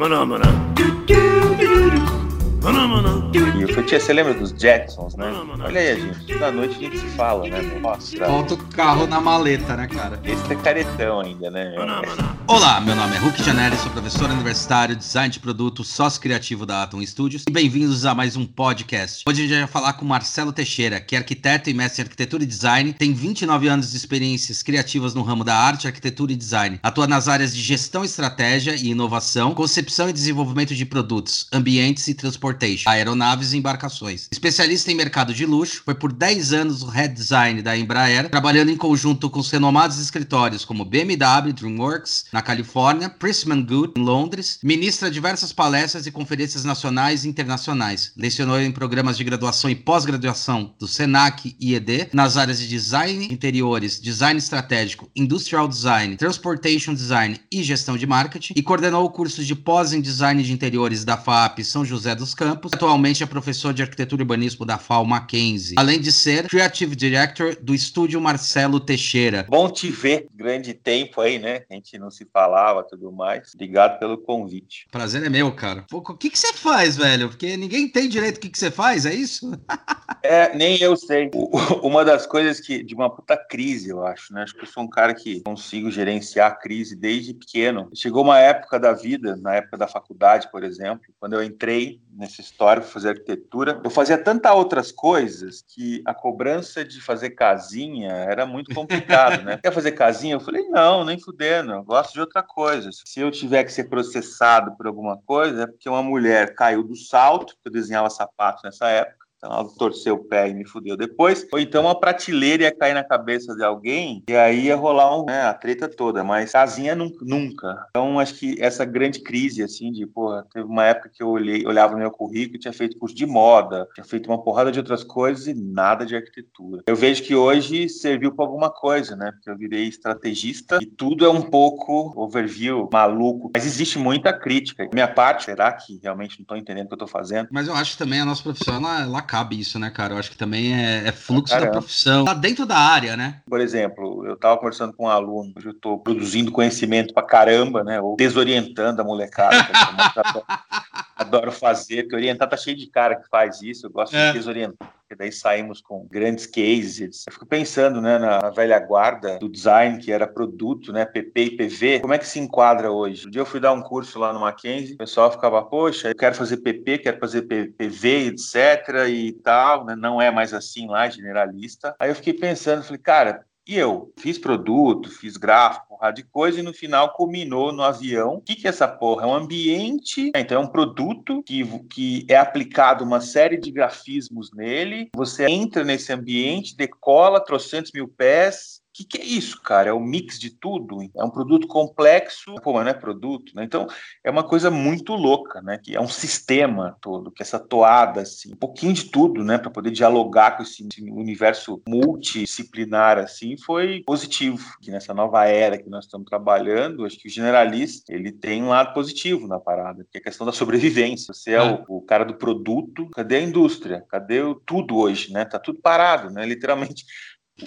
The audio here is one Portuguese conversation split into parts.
Maná, maná. Maná, maná. E eu falei, tia, você lembra dos Jacksons, né? Olha aí, gente, toda noite a gente se fala, né? Nossa, Falta o carro na maleta, né, cara? esse é caretão ainda, né? meu? Maná, maná. Olá, meu nome é Hulk Janelli, sou professor universitário, design de produto, sócio criativo da Atom Studios e bem-vindos a mais um podcast. Hoje a gente vai falar com Marcelo Teixeira, que é arquiteto e mestre em arquitetura e design, tem 29 anos de experiências criativas no ramo da arte, arquitetura e design. Atua nas áreas de gestão, estratégia e inovação, concepção e desenvolvimento de produtos, ambientes e transportation, aeronaves e embarcações. Especialista em mercado de luxo, foi por 10 anos o head design da Embraer, trabalhando em conjunto com os renomados escritórios como BMW, DreamWorks, na Califórnia, Pressman Good, em Londres, ministra diversas palestras e conferências nacionais e internacionais. Lecionou em programas de graduação e pós-graduação do SENAC e ED, nas áreas de design de interiores, design estratégico, industrial design, transportation design e gestão de marketing, e coordenou o curso de pós em design de interiores da FAP São José dos Campos. Atualmente é professor de arquitetura e urbanismo da FAO Mackenzie, além de ser Creative Director do estúdio Marcelo Teixeira. Bom te ver, grande tempo aí, né? A gente não se falava tudo mais. Obrigado pelo convite. Prazer é meu, cara. Pô, o que que você faz, velho? Porque ninguém tem direito o que que você faz, é isso? É, nem eu sei. O- Uma das coisas que, de uma puta crise, eu acho, né? Acho que eu sou um cara que consigo gerenciar a crise desde pequeno. Chegou uma época da vida, na época da faculdade, por exemplo, quando eu entrei nessa história para fazer arquitetura, eu fazia tantas outras coisas que a cobrança de fazer casinha era muito complicado, né? Quer fazer casinha? Eu falei, não, nem fudendo, eu gosto de outra coisa. Se eu tiver que ser processado por alguma coisa, é porque uma mulher caiu do salto, eu desenhava sapato nessa época, então ela torceu o pé e me fudeu depois. Ou então uma prateleira ia cair na cabeça de alguém e aí ia rolar um, né, a treta toda. Mas casinha nunca. Então acho que essa grande crise, assim, de, porra, teve uma época que eu olhei, olhava no meu currículo e tinha feito curso de moda, tinha feito uma porrada de outras coisas e nada de arquitetura. Eu vejo que hoje serviu para alguma coisa, né? Porque eu virei estrategista e tudo é um pouco overview, maluco. Mas existe muita crítica. Minha parte, será que realmente não estou entendendo o que eu estou fazendo? Mas eu acho também a nossa profissão, ela, ela cabe isso, né, cara? Eu acho que também é, é fluxo da profissão. Tá dentro da área, né? Por exemplo, eu estava conversando com um aluno, hoje eu estou produzindo conhecimento pra caramba, né? Ou desorientando a molecada, adoro- fazer, porque orientar tá cheio de cara que faz isso, eu gosto É. de desorientar. Porque daí saímos com grandes cases. Eu fico pensando né, na velha guarda do design, que era produto, né, PP e PV. Como é que se enquadra hoje? Um dia eu fui dar um curso lá no Mackenzie, o pessoal ficava, poxa, eu quero fazer PP, quero fazer PV, etc. e tal. né, Não é mais assim lá, generalista. Aí eu fiquei pensando, falei, cara, e eu? Fiz produto, fiz gráfico, porrada de coisa, e no final culminou no avião. O que, que é essa porra? É um ambiente, então é um produto que, que é aplicado uma série de grafismos nele. Você entra nesse ambiente, decola trocentos mil pés. O que, que é isso, cara? É um mix de tudo. É um produto complexo, pô, mas não é produto, né? Então é uma coisa muito louca, né? Que é um sistema todo, que essa toada, assim, um pouquinho de tudo, né? Para poder dialogar com esse universo multidisciplinar, assim, foi positivo. Que nessa nova era que nós estamos trabalhando, acho que o generalista ele tem um lado positivo na parada, que é a questão da sobrevivência. Você é, É. O, o cara do produto, cadê a indústria? Cadê o, tudo hoje, né? Tá tudo parado, né? Literalmente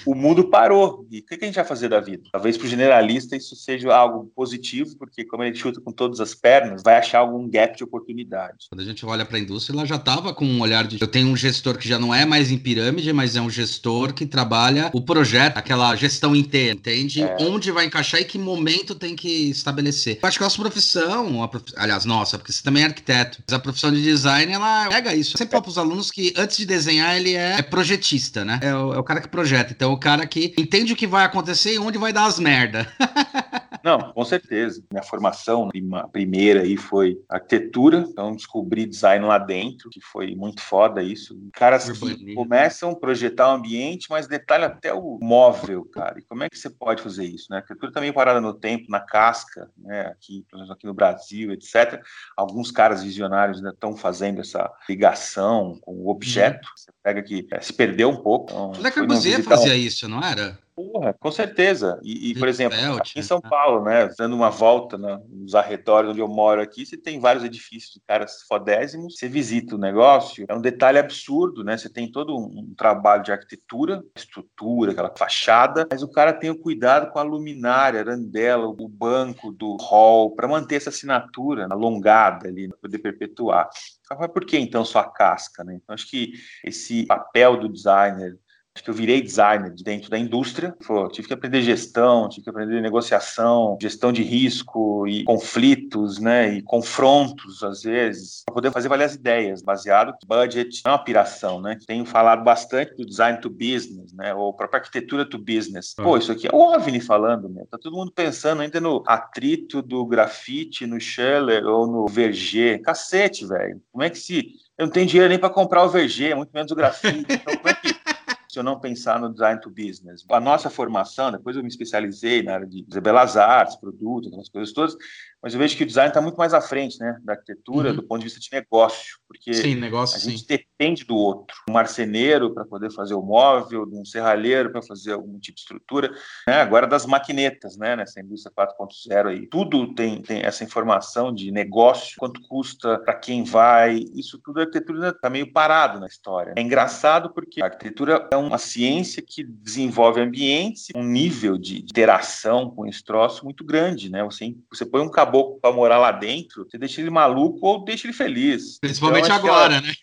o mundo parou. E o que a gente vai fazer da vida? Talvez para o generalista isso seja algo positivo, porque como ele chuta com todas as pernas, vai achar algum gap de oportunidade. Quando a gente olha para a indústria, ela já estava com um olhar de. Eu tenho um gestor que já não é mais em pirâmide, mas é um gestor que trabalha o projeto, aquela gestão inteira, entende? É. Onde vai encaixar e que momento tem que estabelecer. Eu acho que a nossa profissão, a prof- aliás, nossa, porque você também é arquiteto, mas a profissão de design, ela pega isso. Eu sempre falo para os alunos que antes de desenhar, ele é, é projetista, né? É o, é o cara que projeta. Então, é o cara que entende o que vai acontecer e onde vai dar as merda. Não, com certeza. Minha formação prima- primeira aí foi arquitetura, então descobri design lá dentro, que foi muito foda isso. Caras que Urbanismo. começam a projetar o ambiente, mas detalha até o móvel, cara. E como é que você pode fazer isso? Né? A arquitetura também parada no tempo, na casca, né? aqui, aqui no Brasil, etc. Alguns caras visionários ainda estão fazendo essa ligação com o objeto. Você pega que eh, se perdeu um pouco. Então, Le Corbusier fazia isso, não era? Porra, com certeza. E, e por exemplo, aqui em São? Paulo, né, dando uma volta né, nos arredores onde eu moro aqui, você tem vários edifícios de caras fodésimos, você visita o negócio, é um detalhe absurdo, né? Você tem todo um, trabalho de arquitetura, estrutura, aquela fachada, mas o cara tem o cuidado com a luminária, a arandela, o banco do hall, para manter essa assinatura alongada ali, para poder perpetuar. Mas por que então só a casca, né? Então acho que esse papel do designer que eu virei designer dentro da indústria. Pô, tive que aprender gestão, tive que aprender negociação, gestão de risco e conflitos, né? E confrontos, às vezes, para poder fazer várias ideias, baseado em budget, é uma piração, né? Tenho falado bastante do design to business, né? Ou própria arquitetura to business. Pô, isso aqui é o OVNI falando, meu. Tá todo mundo pensando ainda no atrito do grafite, no Scheller ou no Verger. Cacete, velho. Como é que se. Eu não tenho dinheiro nem para comprar o Verger, muito menos o grafite. Então, como é que se eu não pensar no design to business. A nossa formação, depois eu me especializei na área de belas artes, produtos, aquelas coisas todas, mas eu vejo que o design está muito mais à frente, né, da arquitetura, uhum. do ponto de vista de negócio, porque sim, negócio, a gente sim. depende do outro. Um marceneiro para poder fazer o móvel, um serralheiro para fazer algum tipo de estrutura, né, agora das maquinetas, né, nessa indústria 4.0 aí. Tudo tem, tem essa informação de negócio, quanto custa, para quem vai, isso tudo a arquitetura está meio parado na história. É engraçado porque a arquitetura é uma ciência que desenvolve ambientes, um nível de interação com esse troço muito grande, né, você, você põe um cabelo caboclo para morar lá dentro, você deixa ele maluco ou deixa ele feliz. Principalmente então, agora, né?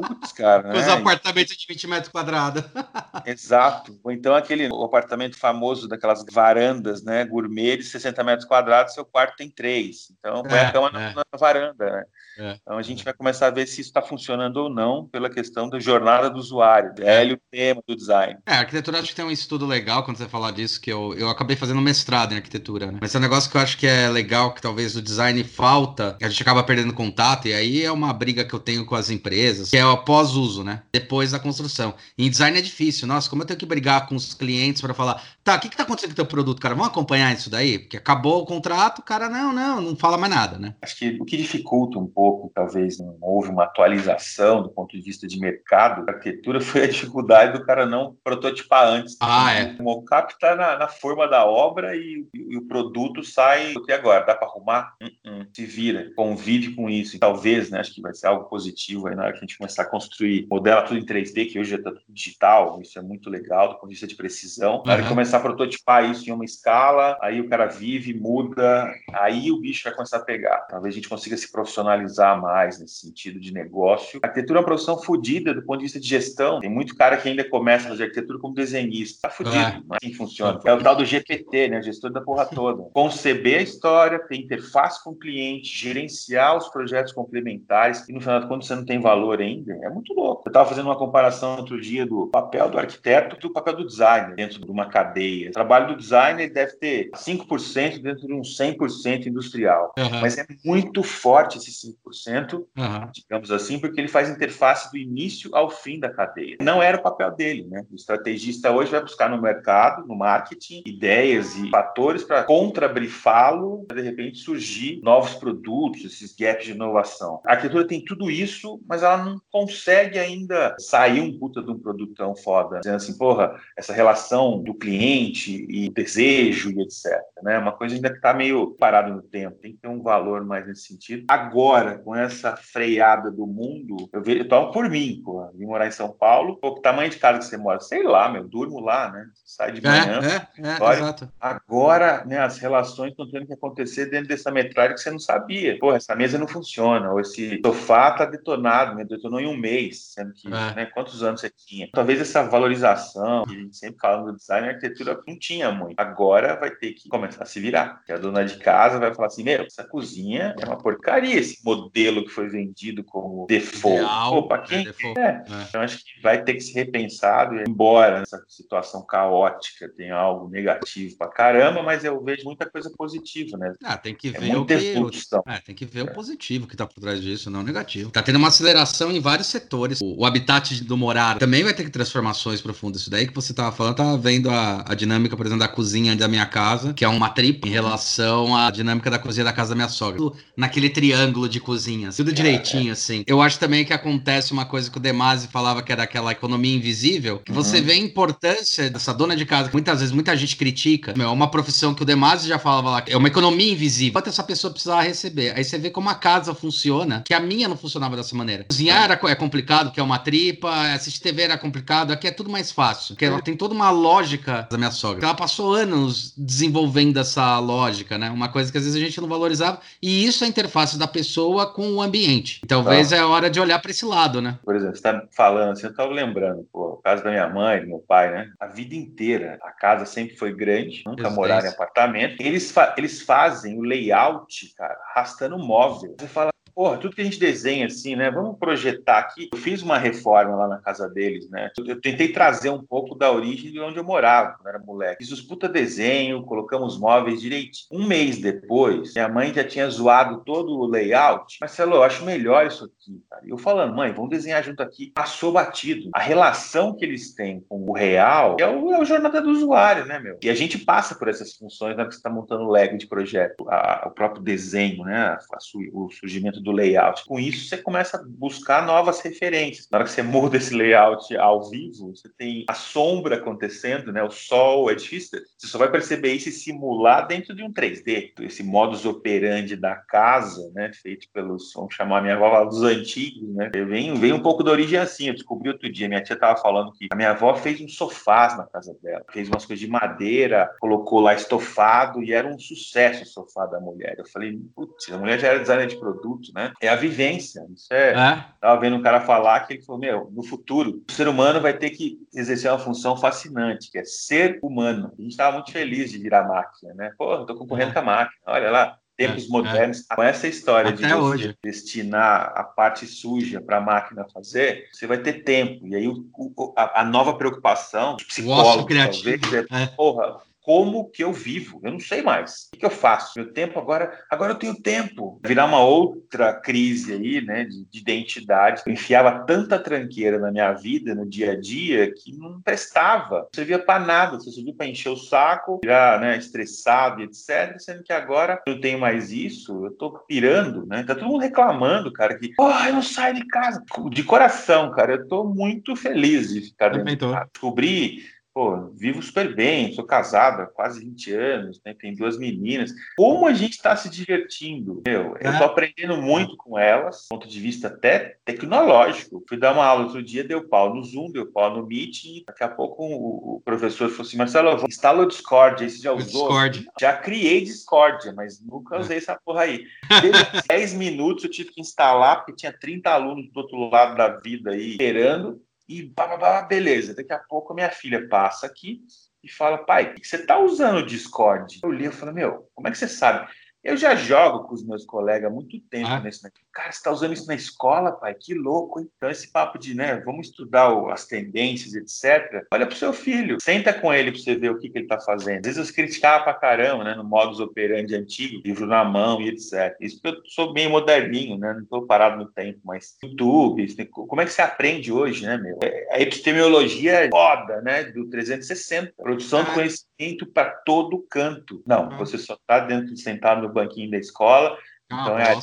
Putz, cara. Com né? os apartamentos de 20 metros quadrados. Exato. Ou então aquele o apartamento famoso daquelas varandas, né? Gourmet de 60 metros quadrados, seu quarto tem três. Então põe é, a cama é. na, na, varanda, né? É, então a gente vai começar a ver se isso está funcionando ou não pela questão da jornada do usuário, velho tema do design. É, a arquitetura acho que tem um estudo legal quando você falar disso, que eu, eu acabei fazendo mestrado em arquitetura, né? Mas é um negócio que eu acho que é legal, que talvez o design falta, a gente acaba perdendo contato, e aí é uma briga que eu tenho com as empresas, que é o pós-uso, né? Depois da construção. Em design é difícil. Nossa, como eu tenho que brigar com os clientes para falar, tá, o que, que tá acontecendo com o teu produto, cara? Vamos acompanhar isso daí? Porque acabou o contrato, o cara, não, não, não fala mais nada, né? Acho que o que dificulta um pouco, talvez não houve uma atualização do ponto de vista de mercado da arquitetura, foi a dificuldade do cara não prototipar antes. Ah, é. O mockup está na, na, forma da obra e, e, o produto sai. E agora? Dá para arrumar? Uh -uh. Se vira, convive com isso. E talvez, né, acho que vai ser algo positivo aí na hora que a gente começar a construir, modela tudo em 3D, que hoje já está tudo digital, isso é muito legal do ponto de vista de precisão. Na hora que começar a prototipar isso em uma escala, aí o cara vive, muda, aí o bicho vai começar a pegar. Talvez a gente consiga se profissionalizar mais nesse sentido de negócio. A arquitetura é uma profissão fodida do ponto de vista de gestão. Tem muito cara que ainda começa a fazer arquitetura como desenhista. Tá fodido, é. mas assim funciona. É o tal do GPT, né? Gestor da porra toda. Conceber a história, ter interface com o cliente, gerenciar os projetos complementares e no final de contas você não tem valor ainda. É muito louco. Eu estava fazendo uma comparação outro dia do papel do arquiteto e do papel do designer dentro de uma cadeia. O trabalho do designer deve ter 5% dentro de um 100% industrial. Uhum. Mas é muito forte esse 5%, uhum. digamos assim, porque ele faz interface do início ao fim da cadeia. Não era o papel dele, né? O estrategista hoje vai buscar no mercado, no marketing, ideias e fatores para contrabrifá-lo, de repente surgir novos produtos, esses gaps de inovação. A arquitetura tem tudo isso, mas ela não consegue ainda sair um puta de um produtão foda, dizendo assim, porra, essa relação do cliente e desejo e etc. Né? Uma coisa ainda que está meio parada no tempo, tem que ter um valor mais nesse sentido. Agora, com essa freada do mundo, eu vejo, eu tomo por mim, pô, vim morar em São Paulo, pô, que tamanho de casa que você mora? Sei lá, meu, durmo lá, né? Sai de é, manhã. É, é, é exato. Agora, né, as relações estão tendo que acontecer dentro dessa metragem que você não sabia. Pô, essa mesa não funciona, ou esse sofá tá detonado, né? Detonou em um mês, sendo que, é. né, quantos anos você tinha? Talvez essa valorização, que a gente sempre fala no design, a arquitetura não tinha muito. Agora vai ter que começar a se virar. Que a dona de casa vai falar assim: meu, essa cozinha é uma porcaria, esse modelo que foi vendido como default. Ideal, Pô, pra quem é, é. Então acho que vai ter que ser repensado, embora essa situação caótica tenha algo negativo pra caramba, mas eu vejo muita coisa positiva, né? Ah, tem que é ver o que, é, tem que ver o positivo que tá por trás disso, não o negativo. Tá tendo uma aceleração em vários setores. O, o habitat do morar também vai ter que transformações profundas. Isso daí que você tava falando, tava vendo a, a dinâmica, por exemplo, da cozinha da minha casa, que é uma trip em relação à dinâmica da cozinha da casa da minha sogra. Naquele triângulo de cozinhas, tudo direitinho, assim. Eu acho também que acontece uma coisa que o Demasi falava que era aquela economia invisível, que você uhum. vê a importância dessa dona de casa, que muitas vezes muita gente critica. Meu, é uma profissão que o Demasi já falava lá, é uma economia invisível. Quanto essa pessoa precisava receber. Aí você vê como a casa funciona, que a minha não funcionava dessa maneira. Cozinhar é complicado, que é uma tripa, assistir TV era complicado, aqui é tudo mais fácil. Porque ela tem toda uma lógica da minha sogra. Ela passou anos desenvolvendo essa lógica, né? Uma coisa que às vezes a gente não valorizava. E isso é a interface da pessoa com o ambiente. E talvez tá. é hora de olhar para esse lado, né? Por exemplo, você tá falando assim, eu tava lembrando, pô, o caso da minha mãe, do meu pai, né? A vida inteira, a casa sempre foi grande, nunca moraram em apartamento. Eles, fa eles fazem o layout, cara, arrastando móvel. Você fala, porra, tudo que a gente desenha assim, né? Vamos projetar aqui. Eu fiz uma reforma lá na casa deles, né? Eu tentei trazer um pouco da origem de onde eu morava, quando era moleque. Fiz os puta desenho, colocamos móveis direitinho. Um mês depois, minha mãe já tinha zoado todo o layout. Marcelo, eu acho melhor isso aqui, cara. Eu falando, mãe, vamos desenhar junto aqui. Passou batido. A relação que eles têm com o real é o, é o jornada do usuário, né, meu? E a gente passa por essas funções na hora que você está montando o leg de projeto. A, o próprio desenho, né? A, a, o surgimento do layout. Com isso, você começa a buscar novas referências. Na hora que você muda esse layout ao vivo, você tem a sombra acontecendo, né? O sol, é difícil. Você só vai perceber isso e simular dentro de um 3D. Esse modus operandi da casa, né? Feito pelos, vamos chamar a minha avó dos antigos, né? Vem, vem um pouco da origem assim. Eu descobri outro dia, minha tia estava falando que a minha avó fez um sofás na casa dela. Fez umas coisas de madeira, colocou lá estofado e era um sucesso o sofá da mulher. Eu falei, putz, a mulher já era designer de produto, né? É a vivência. Isso é. é. Tava vendo um cara falar que ele falou: meu, no futuro, o ser humano vai ter que exercer uma função fascinante, que é ser humano. A gente estava muito feliz de virar máquina, né? Eu tô concorrendo é. com a máquina. Olha lá, tempos é, modernos, é. com essa história Até de hoje. destinar a parte suja para a máquina fazer, você vai ter tempo. E aí o, o, a, a, nova preocupação, psicólogo, talvez, é, é, porra, como que eu vivo. Eu não sei mais. O que, eu faço? Meu tempo agora, agora eu tenho tempo. Virar uma outra crise aí, né, de, de identidade. Eu enfiava tanta tranqueira na minha vida, no dia a dia, que não prestava. Não servia para nada. Você servia para encher o saco, virar, né, estressado e etc. Sendo que agora eu tenho mais isso, eu tô pirando, né? Tá todo mundo reclamando, cara, que, oh, eu não saio de casa. De coração, cara, eu tô muito feliz de ficar dentro de casa. Descobri pô, vivo super bem, sou casado há quase 20 anos, né, tem duas meninas. Como a gente está se divertindo? Meu, eu estou é. aprendendo muito com elas, do ponto de vista até tecnológico. Fui dar uma aula outro dia, deu pau no Zoom, deu pau no Meet, e daqui a pouco o, professor falou assim, Marcelo, instala o Discord, aí você já usou? Discord. Já criei Discord, mas nunca usei essa porra aí. Desde 10 minutos eu tive que instalar, porque tinha 30 alunos do outro lado da vida aí, esperando, e blá, beleza. Daqui a pouco a minha filha passa aqui e fala, pai, você tá usando o Discord? Eu li, eu falei, meu, como é que você sabe? Eu já jogo com os meus colegas há muito tempo ah. nesse Cara, você está usando isso na escola, pai? Que louco, hein? Então, esse papo de, né, vamos estudar as tendências, etc. Olha pro seu filho, senta com ele para você ver o que, que ele está fazendo. Às vezes eu criticava pra caramba, né, no modus operandi antigo, livro na mão e etc. Isso porque eu sou bem moderninho, né, não estou parado no tempo, mas YouTube, como é que você aprende hoje, né, meu? É, a epistemologia é foda, né, do 360. Produção de ah. conhecimento para todo canto. Não, ah. você só está dentro, sentado no banquinho da escola, ah, então é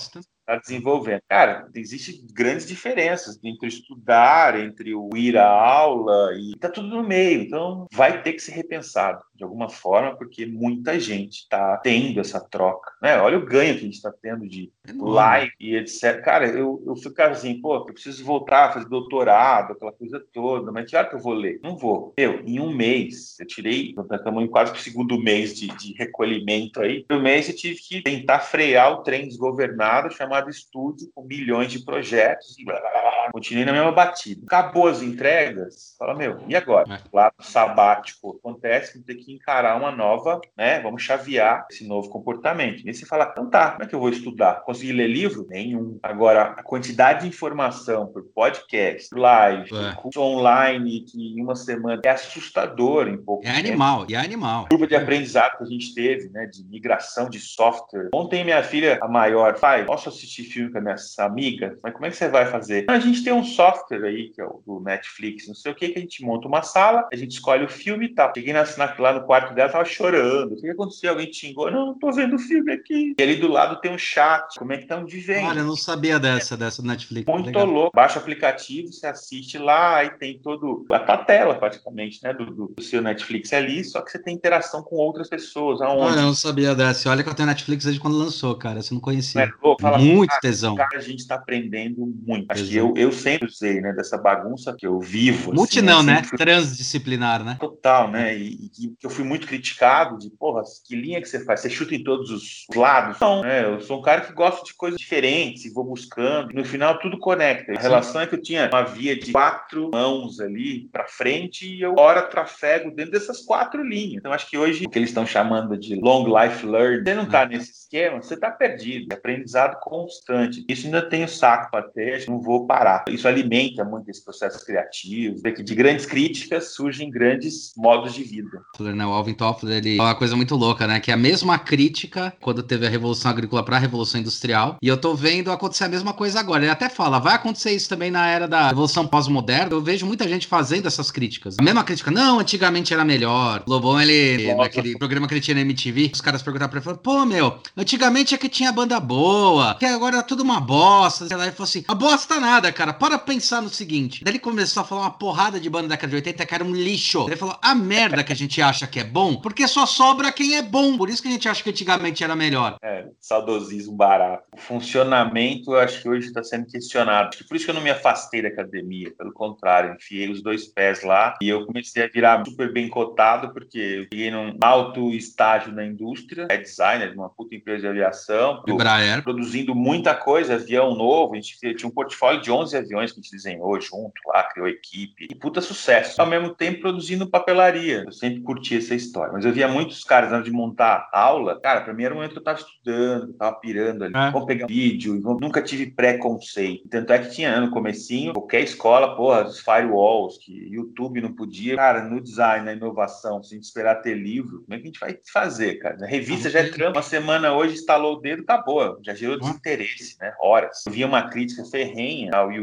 está desenvolvendo. Cara, existem grandes diferenças entre estudar, entre o ir à aula e tá tudo no meio. Então, vai ter que ser repensado de alguma forma, porque muita gente está tendo essa troca. Né? Olha o ganho que a gente está tendo de live e etc. Cara, eu, eu fico assim, pô, eu preciso voltar a fazer doutorado, aquela coisa toda, mas que hora que eu vou ler? Não vou. Meu, em um mês, eu tirei, estamos em quase o segundo mês de, de recolhimento aí, no mês eu tive que tentar frear o trem desgovernado chamado estúdio, com milhões de projetos, e blá, blá, blá, continuei na mesma batida. Acabou as entregas, fala, meu, e agora? É. Lá sabático acontece, vamos ter que encarar uma nova, né? Vamos chavear esse novo comportamento. E você fala, então tá, como é que eu vou estudar? Consegui ler livro? Nenhum. Agora, a quantidade de informação por podcast, live, é. curso online, que em uma semana é assustador em pouco É tempo. animal, é animal. Curva de aprendizado que a gente teve, né? De migração de software. Ontem minha filha, a maior, pai, posso assistir filme com a minha amiga? Mas como é que você vai fazer? A gente gente tem um software aí, que é o do Netflix, não sei o que, que a gente monta uma sala, a gente escolhe o filme e tal. Cheguei na, lá no quarto dela, tava chorando. O que aconteceu? Alguém te xingou? Não, não tô vendo o filme aqui. E ali do lado tem um chat. Como é que estão vivendo? Olha, eu não sabia dessa, dessa do Netflix. Muito Legal. louco. Baixa o aplicativo, você assiste lá, aí tem todo. A tua tela, praticamente, né? Do, do, seu Netflix ali, só que você tem interação com outras pessoas. Aonde? Olha, eu não sabia dessa. Olha que eu tenho Netflix desde quando lançou, cara. Você não conhecia. É louco. Fala, muito cara, tesão. Cara, a gente tá aprendendo muito. Acho que eu, eu sempre usei, né? Dessa bagunça que eu vivo. Multi assim, não, né? Fui... Transdisciplinar, né? Total, né? E, e, eu fui muito criticado de, porra, que linha que você faz? Você chuta em todos os lados? Não, né? Eu sou um cara que gosta de coisas diferentes e vou buscando. E no final, tudo conecta. A relação é que eu tinha uma via de quatro mãos ali para frente e eu, ora, trafego dentro dessas quatro linhas. Então, acho que hoje, o que eles estão chamando de long life learning, você não está nesse esquema, você está perdido. É aprendizado constante. Isso ainda tenho saco para ter, não vou parar. Isso alimenta muito esse processo criativo, que de grandes críticas surgem grandes modos de vida. Né, o Alvin Toffler, ele é uma coisa muito louca, né? Que é a mesma crítica quando teve a Revolução Agrícola para a Revolução Industrial. E eu tô vendo acontecer a mesma coisa agora. Ele até fala, vai acontecer isso também na era da Revolução Pós-Moderna. Eu vejo muita gente fazendo essas críticas. A mesma crítica, não, antigamente era melhor. O Lobão, ele, Nossa. naquele programa que ele tinha na MTV, os caras perguntaram pra ele, pô, meu, antigamente é que tinha banda boa, que agora é tudo uma bosta. Sei lá, ele falou assim, a bosta nada, cara, para pensar no seguinte. Daí ele começou a falar uma porrada de banda da década de 80 que era um lixo. Ele falou, a merda que a gente acha que é bom, porque só sobra quem é bom. Por isso que a gente acha que antigamente era melhor. É, saudosismo barato. O funcionamento, eu acho que hoje está sendo questionado. Por isso que eu não me afastei da academia. Pelo contrário, enfiei os dois pés lá e eu comecei a virar super bem cotado, porque eu cheguei num alto estágio na indústria, é designer de uma puta empresa de aviação, Embraer. produzindo muita coisa, avião novo. A gente tinha um portfólio de 11 aviões que a gente desenhou junto lá, criou equipe. E puta sucesso. Ao mesmo tempo produzindo papelaria. Eu sempre curti essa história. Mas eu via muitos caras na hora de montar aula. Cara, pra mim era o momento que eu tava estudando, eu tava pirando ali. É. Vamos pegar um vídeo. Nunca tive preconceito. Tanto é que tinha no comecinho, qualquer escola, porra, os firewalls, que YouTube não podia. Cara, no design, na inovação, se a gente esperar ter livro, como é que a gente vai fazer, cara? A revista já é. Uma semana hoje instalou o dedo, acabou. Já gerou desinteresse, né? Horas. Eu via uma crítica ferrenha ao YouTube,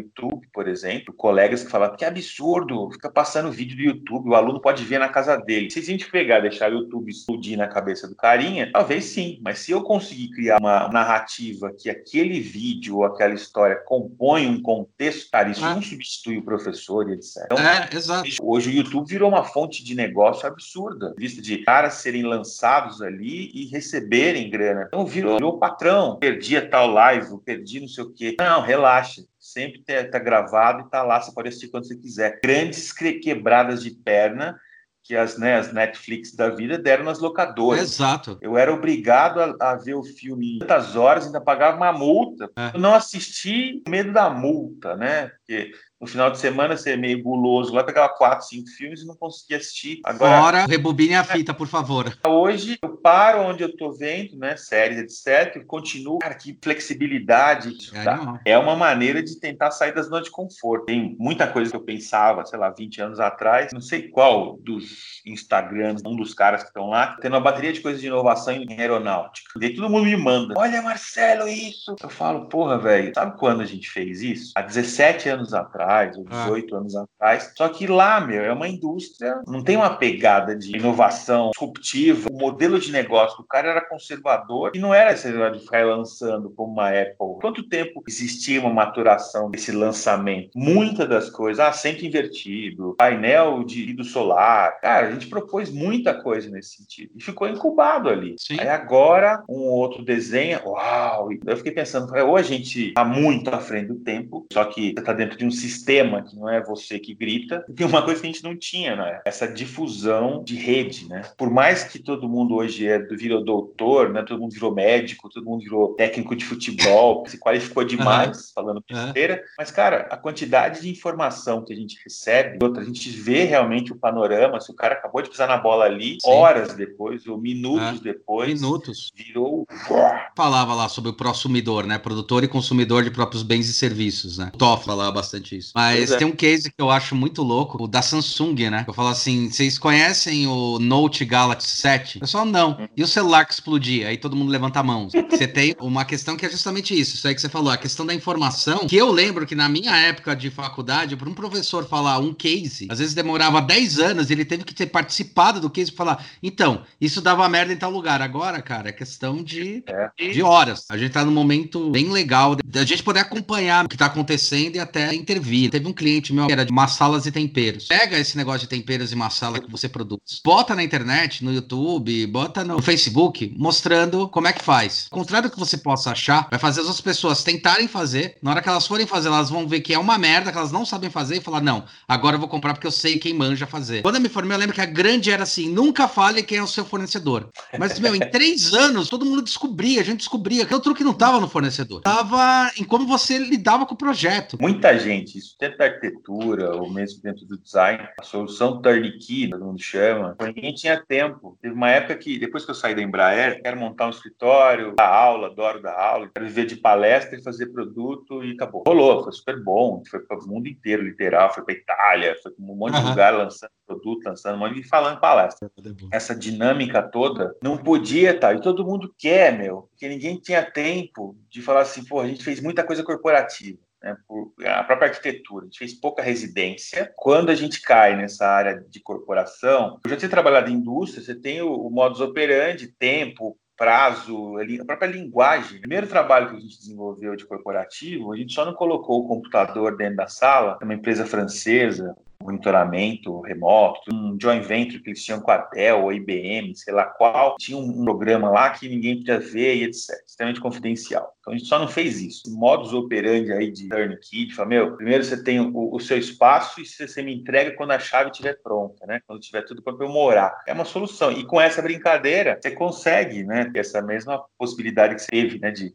por exemplo, colegas que falavam que absurdo, fica passando vídeo do YouTube, o aluno pode ver na casa dele. Se a gente pegar, deixar o YouTube explodir na cabeça do carinha, talvez sim, mas se eu conseguir criar uma narrativa que aquele vídeo ou aquela história compõe um contexto, cara, isso ah. não substitui o professor e etc. Então, é, exato. Hoje o YouTube virou uma fonte de negócio absurda, vista de caras serem lançados ali e receberem grana. Então virou, virou patrão. Perdi a tal live, perdi não sei o quê. Não, relaxa sempre está gravado e está lá, você pode assistir quando você quiser. Grandes quebradas de perna que as, né, as Netflix da vida deram nas locadoras. Exato. Eu era obrigado a, a ver o filme em tantas horas, ainda pagava uma multa. É. Eu não assisti medo da multa, né? Porque no final de semana é meio guloso lá, pegava quatro, cinco filmes e não conseguia assistir. Agora, Fora, rebobine a fita, por favor. Hoje eu paro onde eu tô vendo, né, séries, etc, e continuo. Cara, que flexibilidade. É, é uma maneira de tentar sair da zona de conforto. Tem muita coisa que eu pensava, sei lá, 20 anos atrás, não sei qual dos Instagrams, um dos caras que estão lá, tendo uma bateria de coisas de inovação em aeronáutica. E todo mundo me manda, olha, Marcelo, isso. Eu falo, porra, velho, sabe quando a gente fez isso? Há 17 anos atrás atrás, ou 18 ah. anos atrás. Só que lá, meu, é uma indústria, não tem uma pegada de inovação disruptiva. O modelo de negócio do cara era conservador e não era esse de ficar lançando como uma Apple. Quanto tempo existia uma maturação desse lançamento? Muitas das coisas, ah, sempre invertido, painel de vidro solar. Cara, a gente propôs muita coisa nesse sentido e ficou incubado ali. Sim. Aí agora um outro desenha, uau! Eu fiquei pensando, ou a gente está muito à frente do tempo, só que você está dentro de um sistema sistema, que não é você que grita, tem uma coisa que a gente não tinha, né? Essa difusão de rede, né? Por mais que todo mundo hoje é, virou doutor, né? Todo mundo virou médico, todo mundo virou técnico de futebol, se qualificou demais, uhum. falando besteira. Uhum. Mas, cara, a quantidade de informação que a gente recebe, outra, a gente vê realmente o panorama, se o cara acabou de pisar na bola ali, Sim. horas depois, ou minutos uhum. depois, minutos. virou... Falava lá sobre o prosumidor, né? Produtor e consumidor de próprios bens e serviços, né? O Toff falava bastante isso. Isso. Mas é. tem um case que eu acho muito louco, o da Samsung, né? Eu falo assim, vocês conhecem o Note Galaxy 7? O pessoal, não. Uhum. E o celular que explodia? Aí todo mundo levanta a mão. Você tem uma questão que é justamente isso, isso aí que você falou, a questão da informação, que eu lembro que na minha época de faculdade, para um professor falar um case, às vezes demorava 10 anos, ele teve que ter participado do case e falar, então, isso dava merda em tal lugar. Agora, cara, é questão de, é. de horas. A gente tá num momento bem legal da gente poder acompanhar o que tá acontecendo e até intervir. Teve um cliente meu que era de massalas e temperos. Pega esse negócio de temperos e massala que você produz, bota na internet, no YouTube, bota no Facebook, mostrando como é que faz. Ao contrário do que você possa achar, vai fazer as outras pessoas tentarem fazer. Na hora que elas forem fazer, elas vão ver que é uma merda, que elas não sabem fazer e falar: não, agora eu vou comprar porque eu sei quem manja fazer. Quando eu me formei, eu lembro que a grande era assim: nunca fale quem é o seu fornecedor. Mas, meu, em três anos, todo mundo descobria, a gente descobria que o truque não tava no fornecedor, tava em como você lidava com o projeto. Muita gente, isso dentro da arquitetura, ou mesmo dentro do design, a solução turnkey, todo mundo chama, ninguém tinha tempo. Teve uma época que, depois que eu saí da Embraer, quero montar um escritório, dar aula, adoro dar aula, quero viver de palestra e fazer produto e acabou. Rolou, foi super bom, foi para o mundo inteiro, literal, foi para Itália, foi para um monte de lugar lançando produto, lançando um monte e falando palestra. É Essa dinâmica toda não podia estar, tá, e todo mundo quer, meu, porque ninguém tinha tempo de falar assim, pô, a gente fez muita coisa corporativa. Né, por a própria arquitetura, a gente fez pouca residência. Quando a gente cai nessa área de corporação, eu já tinha trabalhado em indústria, você tem o, o modus operandi, tempo, prazo, a própria linguagem. O primeiro trabalho que a gente desenvolveu de corporativo, a gente só não colocou o computador dentro da sala, é uma empresa francesa, monitoramento remoto, um joint venture que eles tinham com a Dell ou IBM, sei lá qual, tinha um programa lá que ninguém podia ver e etc. Extremamente confidencial. Então a gente só não fez isso. Modus operandi aí de turnkey, de falar, meu, primeiro você tem o, o, seu espaço e você me entrega quando a chave estiver pronta, né? Quando tiver tudo para eu morar. É uma solução. E com essa brincadeira, você consegue, né, ter essa mesma possibilidade que você teve, né, de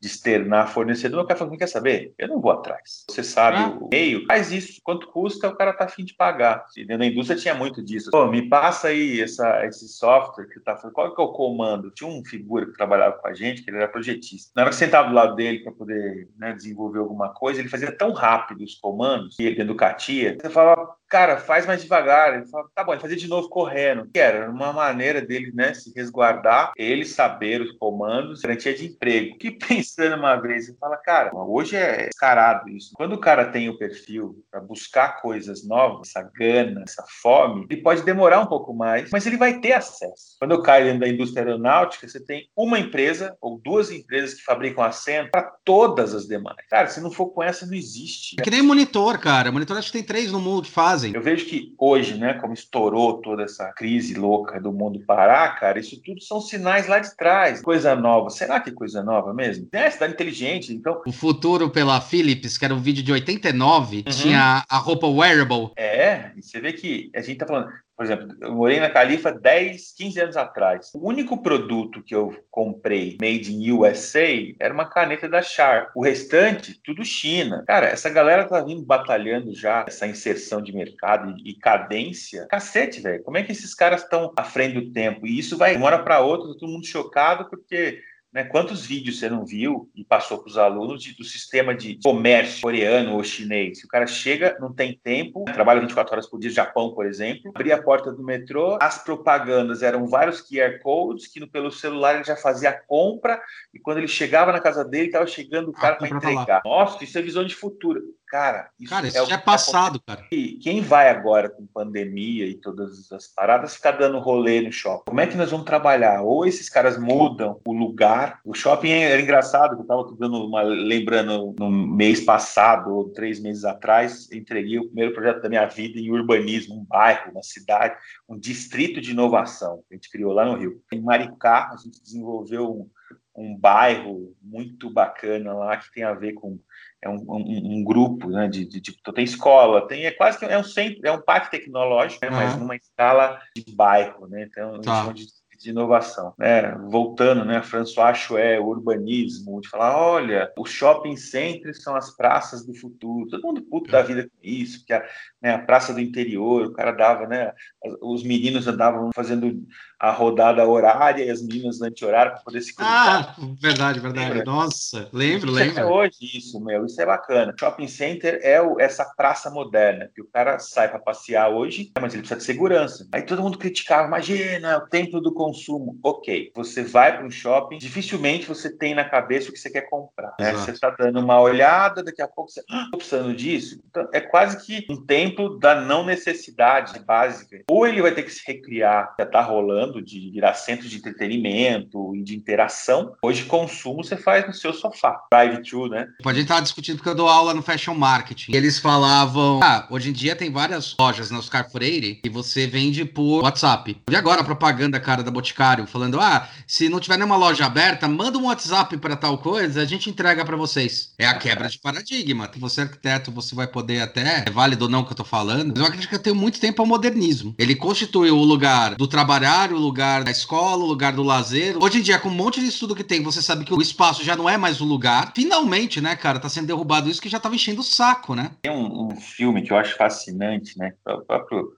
de externar fornecedor, o cara fala, quer saber? Eu não vou atrás. Você sabe ah. o meio, faz isso, quanto custa, o cara tá afim de pagar. E dentro da indústria tinha muito disso. Pô, me passa aí essa, esse software que tá falando, qual que é o comando? Tinha um figura que trabalhava com a gente, que ele era projetista. Na hora que você sentava do lado dele para poder né, desenvolver alguma coisa, ele fazia tão rápido os comandos, e ele dentro do Catia, você falava, cara, faz mais devagar. Ele fala, tá bom, ele fazia de novo correndo. Que era uma maneira dele, né, se resguardar, ele saber os comandos, garantia de emprego. Que pensando uma vez, ele fala, cara, hoje é escarado isso. Quando o cara tem o perfil para buscar coisas novas, essa gana, essa fome, ele pode demorar um pouco mais, mas ele vai ter acesso. Quando eu caio dentro da indústria aeronáutica, você tem uma empresa ou duas empresas que fabricam assento para todas as demais. Cara, se não for com essa, não existe. É que nem monitor, cara. Monitor acho que tem três no mundo que fazem fazem. Eu vejo que hoje, né, como estourou toda essa crise louca do mundo parar, cara, isso tudo são sinais lá de trás. Coisa nova. Será que é coisa nova mesmo? É, cidade inteligente, então. O futuro pela Philips, que era um vídeo de 89, uhum. tinha a roupa wearable. É, e você vê que a gente tá falando, por exemplo, eu morei na Califa 10, 15 anos atrás. O único produto que eu comprei made in USA era uma caneta da Sharp. O restante, tudo China. Cara, essa galera tá vindo batalhando já essa inserção de mercado e, cadência. Cacete, velho. Como é que esses caras estão à frente do tempo? E isso vai de uma hora para outra, todo mundo chocado porque né? Quantos vídeos você não viu e passou para os alunos de, do sistema de comércio coreano ou chinês? O cara chega, não tem tempo, trabalha 24 horas por dia, Japão, por exemplo, abria a porta do metrô, as propagandas eram vários QR codes que no, pelo celular ele já fazia a compra e quando ele chegava na casa dele, estava chegando o cara para entregar. Nossa, isso é visão de futuro. Cara, isso, cara, isso é, já é passado, cara. E quem vai agora com pandemia e todas as paradas ficar dando rolê no shopping? Como é que nós vamos trabalhar? Ou esses caras mudam o lugar. O shopping era engraçado, eu estava dando uma lembrando no mês passado, ou três meses atrás, entreguei o primeiro projeto da minha vida em urbanismo, um bairro, uma cidade, um distrito de inovação. A gente criou lá no Rio. Em Maricá, a gente desenvolveu um, um bairro muito bacana lá que tem a ver com é um, um, um grupo né, de, de, de, então tem escola, tem é quase que é um centro, é um parque tecnológico, né, uhum. mas numa escala de bairro, né? Então tá. de, de inovação, né? Voltando, né, François Chouet, o urbanismo, de falar, olha, os shopping centers são as praças do futuro. Todo mundo puto da vida com isso, que a, né, a praça do interior, o cara dava, né, os meninos andavam fazendo a rodada horária e as meninas anti-horário para poder se cruzar. Ah, verdade, verdade. Lembra? Nossa, lembro, lembro. É hoje isso, meu, isso é bacana. Shopping center é o, essa praça moderna, que o cara sai para passear hoje, mas ele precisa de segurança. Aí todo mundo criticava, imagina, o templo do consumo. Ok, você vai para um shopping, dificilmente você tem na cabeça o que você quer comprar. Né? Você está dando uma olhada, daqui a pouco você está ah, precisando disso. Então, é quase que um templo da não necessidade básica. Ou ele vai ter que se recriar, já está rolando, de virar centro de entretenimento e de interação. Hoje, consumo você faz no seu sofá. Drive-thru, né? Gente estava discutindo porque eu dou aula no Fashion Marketing. Eles falavam: ah, hoje em dia tem várias lojas na Oscar Freire e você vende por WhatsApp. E agora a propaganda, cara, da Boticário, falando: ah, se não tiver nenhuma loja aberta, manda um WhatsApp para tal coisa, a gente entrega para vocês. É a quebra de paradigma. Você é arquiteto, você vai poder até, é válido ou não que eu tô falando, mas eu acredito que eu tenho muito tempo ao modernismo. Ele constituiu o lugar do trabalhar, o lugar da escola, o lugar do lazer. Hoje em dia, com um monte de estudo que tem, você sabe que o espaço já não é mais o lugar. Finalmente, né, cara, tá sendo derrubado isso que já tava enchendo o saco, né? Tem um, um filme que eu acho fascinante, né? O próprio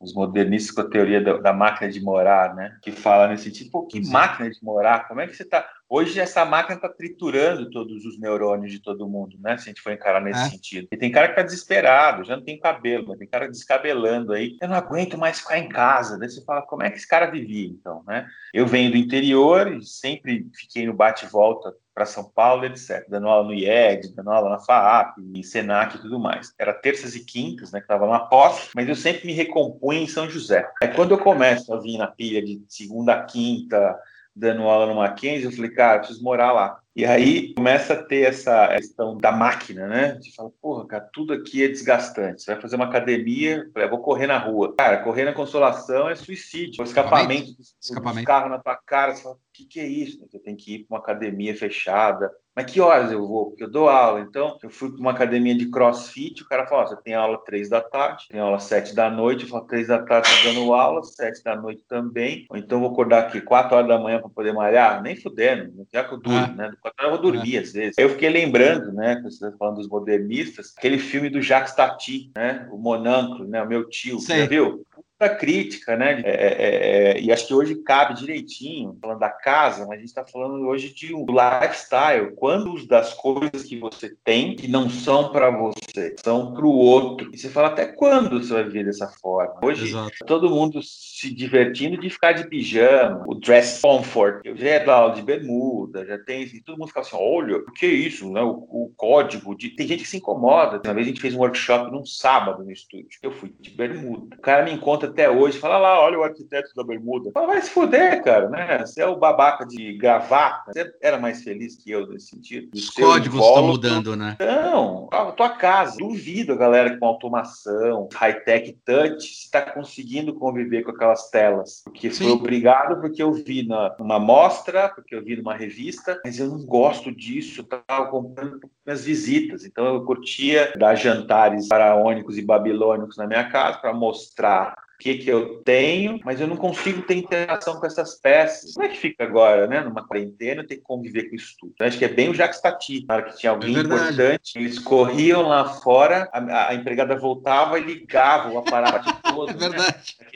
os modernistas com a teoria da, da, máquina de morar, né? Que fala nesse sentido, pô, que Sim. máquina de morar? Como é que você está? Hoje essa máquina está triturando todos os neurônios de todo mundo, né? Se a gente for encarar nesse é. sentido. E tem cara que está desesperado, já não tem cabelo, mas tem cara descabelando aí. Eu não aguento mais ficar em casa. Daí você fala, como é que esse cara vivia, então, né? Eu venho do interior e sempre fiquei no bate-volta para São Paulo, etc. Dando aula no IED, dando aula na FAAP, em Senac e tudo mais. Era terças e quintas, né, que estava na pós, mas eu sempre me recompunha em São José. Aí quando eu começo a vir na pilha de segunda a quinta, dando aula no Mackenzie, eu falei, cara, eu preciso morar lá. E aí começa a ter essa questão da máquina, né? Você fala, porra, cara, tudo aqui é desgastante. Você vai fazer uma academia, eu vou correr na rua. Cara, correr na consolação é suicídio. O escapamento, escapamento. do carro na tua cara, você fala, o que, que é isso? Você tem que ir para uma academia fechada, mas que horas eu vou? Porque eu dou aula. Então, eu fui para uma academia de crossfit, o cara falou: você tem aula três da tarde, tem aula sete da noite. Eu falo: três da tarde tô dando aula, sete da noite também. Ou então, vou acordar aqui quatro horas da manhã para poder malhar? Nem fudendo, não quer que eu durmo, né? Quatro horas eu vou dormir ah. às vezes. Aí eu fiquei lembrando, né, quando você está falando dos modernistas, aquele filme do Jacques Tati, né? O Monâncolo, né? O meu tio, Sei. já viu? Crítica, né? É, é, é, e acho que hoje cabe direitinho, falando da casa, mas a gente está falando hoje de um lifestyle. Quando das coisas que você tem que não são para você, são para o outro. E você fala até quando você vai viver dessa forma? Hoje, Exato. todo mundo se divertindo de ficar de pijama, o dress comfort. Eu já é aula de bermuda, já tem. E todo mundo fica assim: olha, o que é isso? Né? O, o código de. Tem gente que se incomoda. Uma vez a gente fez um workshop num sábado no estúdio. Eu fui de bermuda. O cara me encontra até hoje, fala lá, olha o arquiteto da Bermuda. Fala, vai se fuder, cara, né? Você é o babaca de gravata. Você era mais feliz que eu nesse sentido. Os códigos estão mudando, né? Não, a tua casa. Duvido a galera com automação, high-tech touch, se está conseguindo conviver com aquelas telas. Porque Sim. foi obrigado, porque eu vi na, numa mostra, porque eu vi numa revista, mas eu não gosto disso. Eu estava comprando minhas visitas. Então eu curtia dar jantares faraônicos e babilônicos na minha casa para mostrar que, que eu tenho, mas eu não consigo ter interação com essas peças. Como é que fica agora, né? Numa quarentena, ter que conviver com isso tudo. Acho que é bem o Jacques Tati. Na hora que tinha alguém é importante, eles corriam lá fora, a, a, empregada voltava e ligava o aparato todo. É verdade. Né?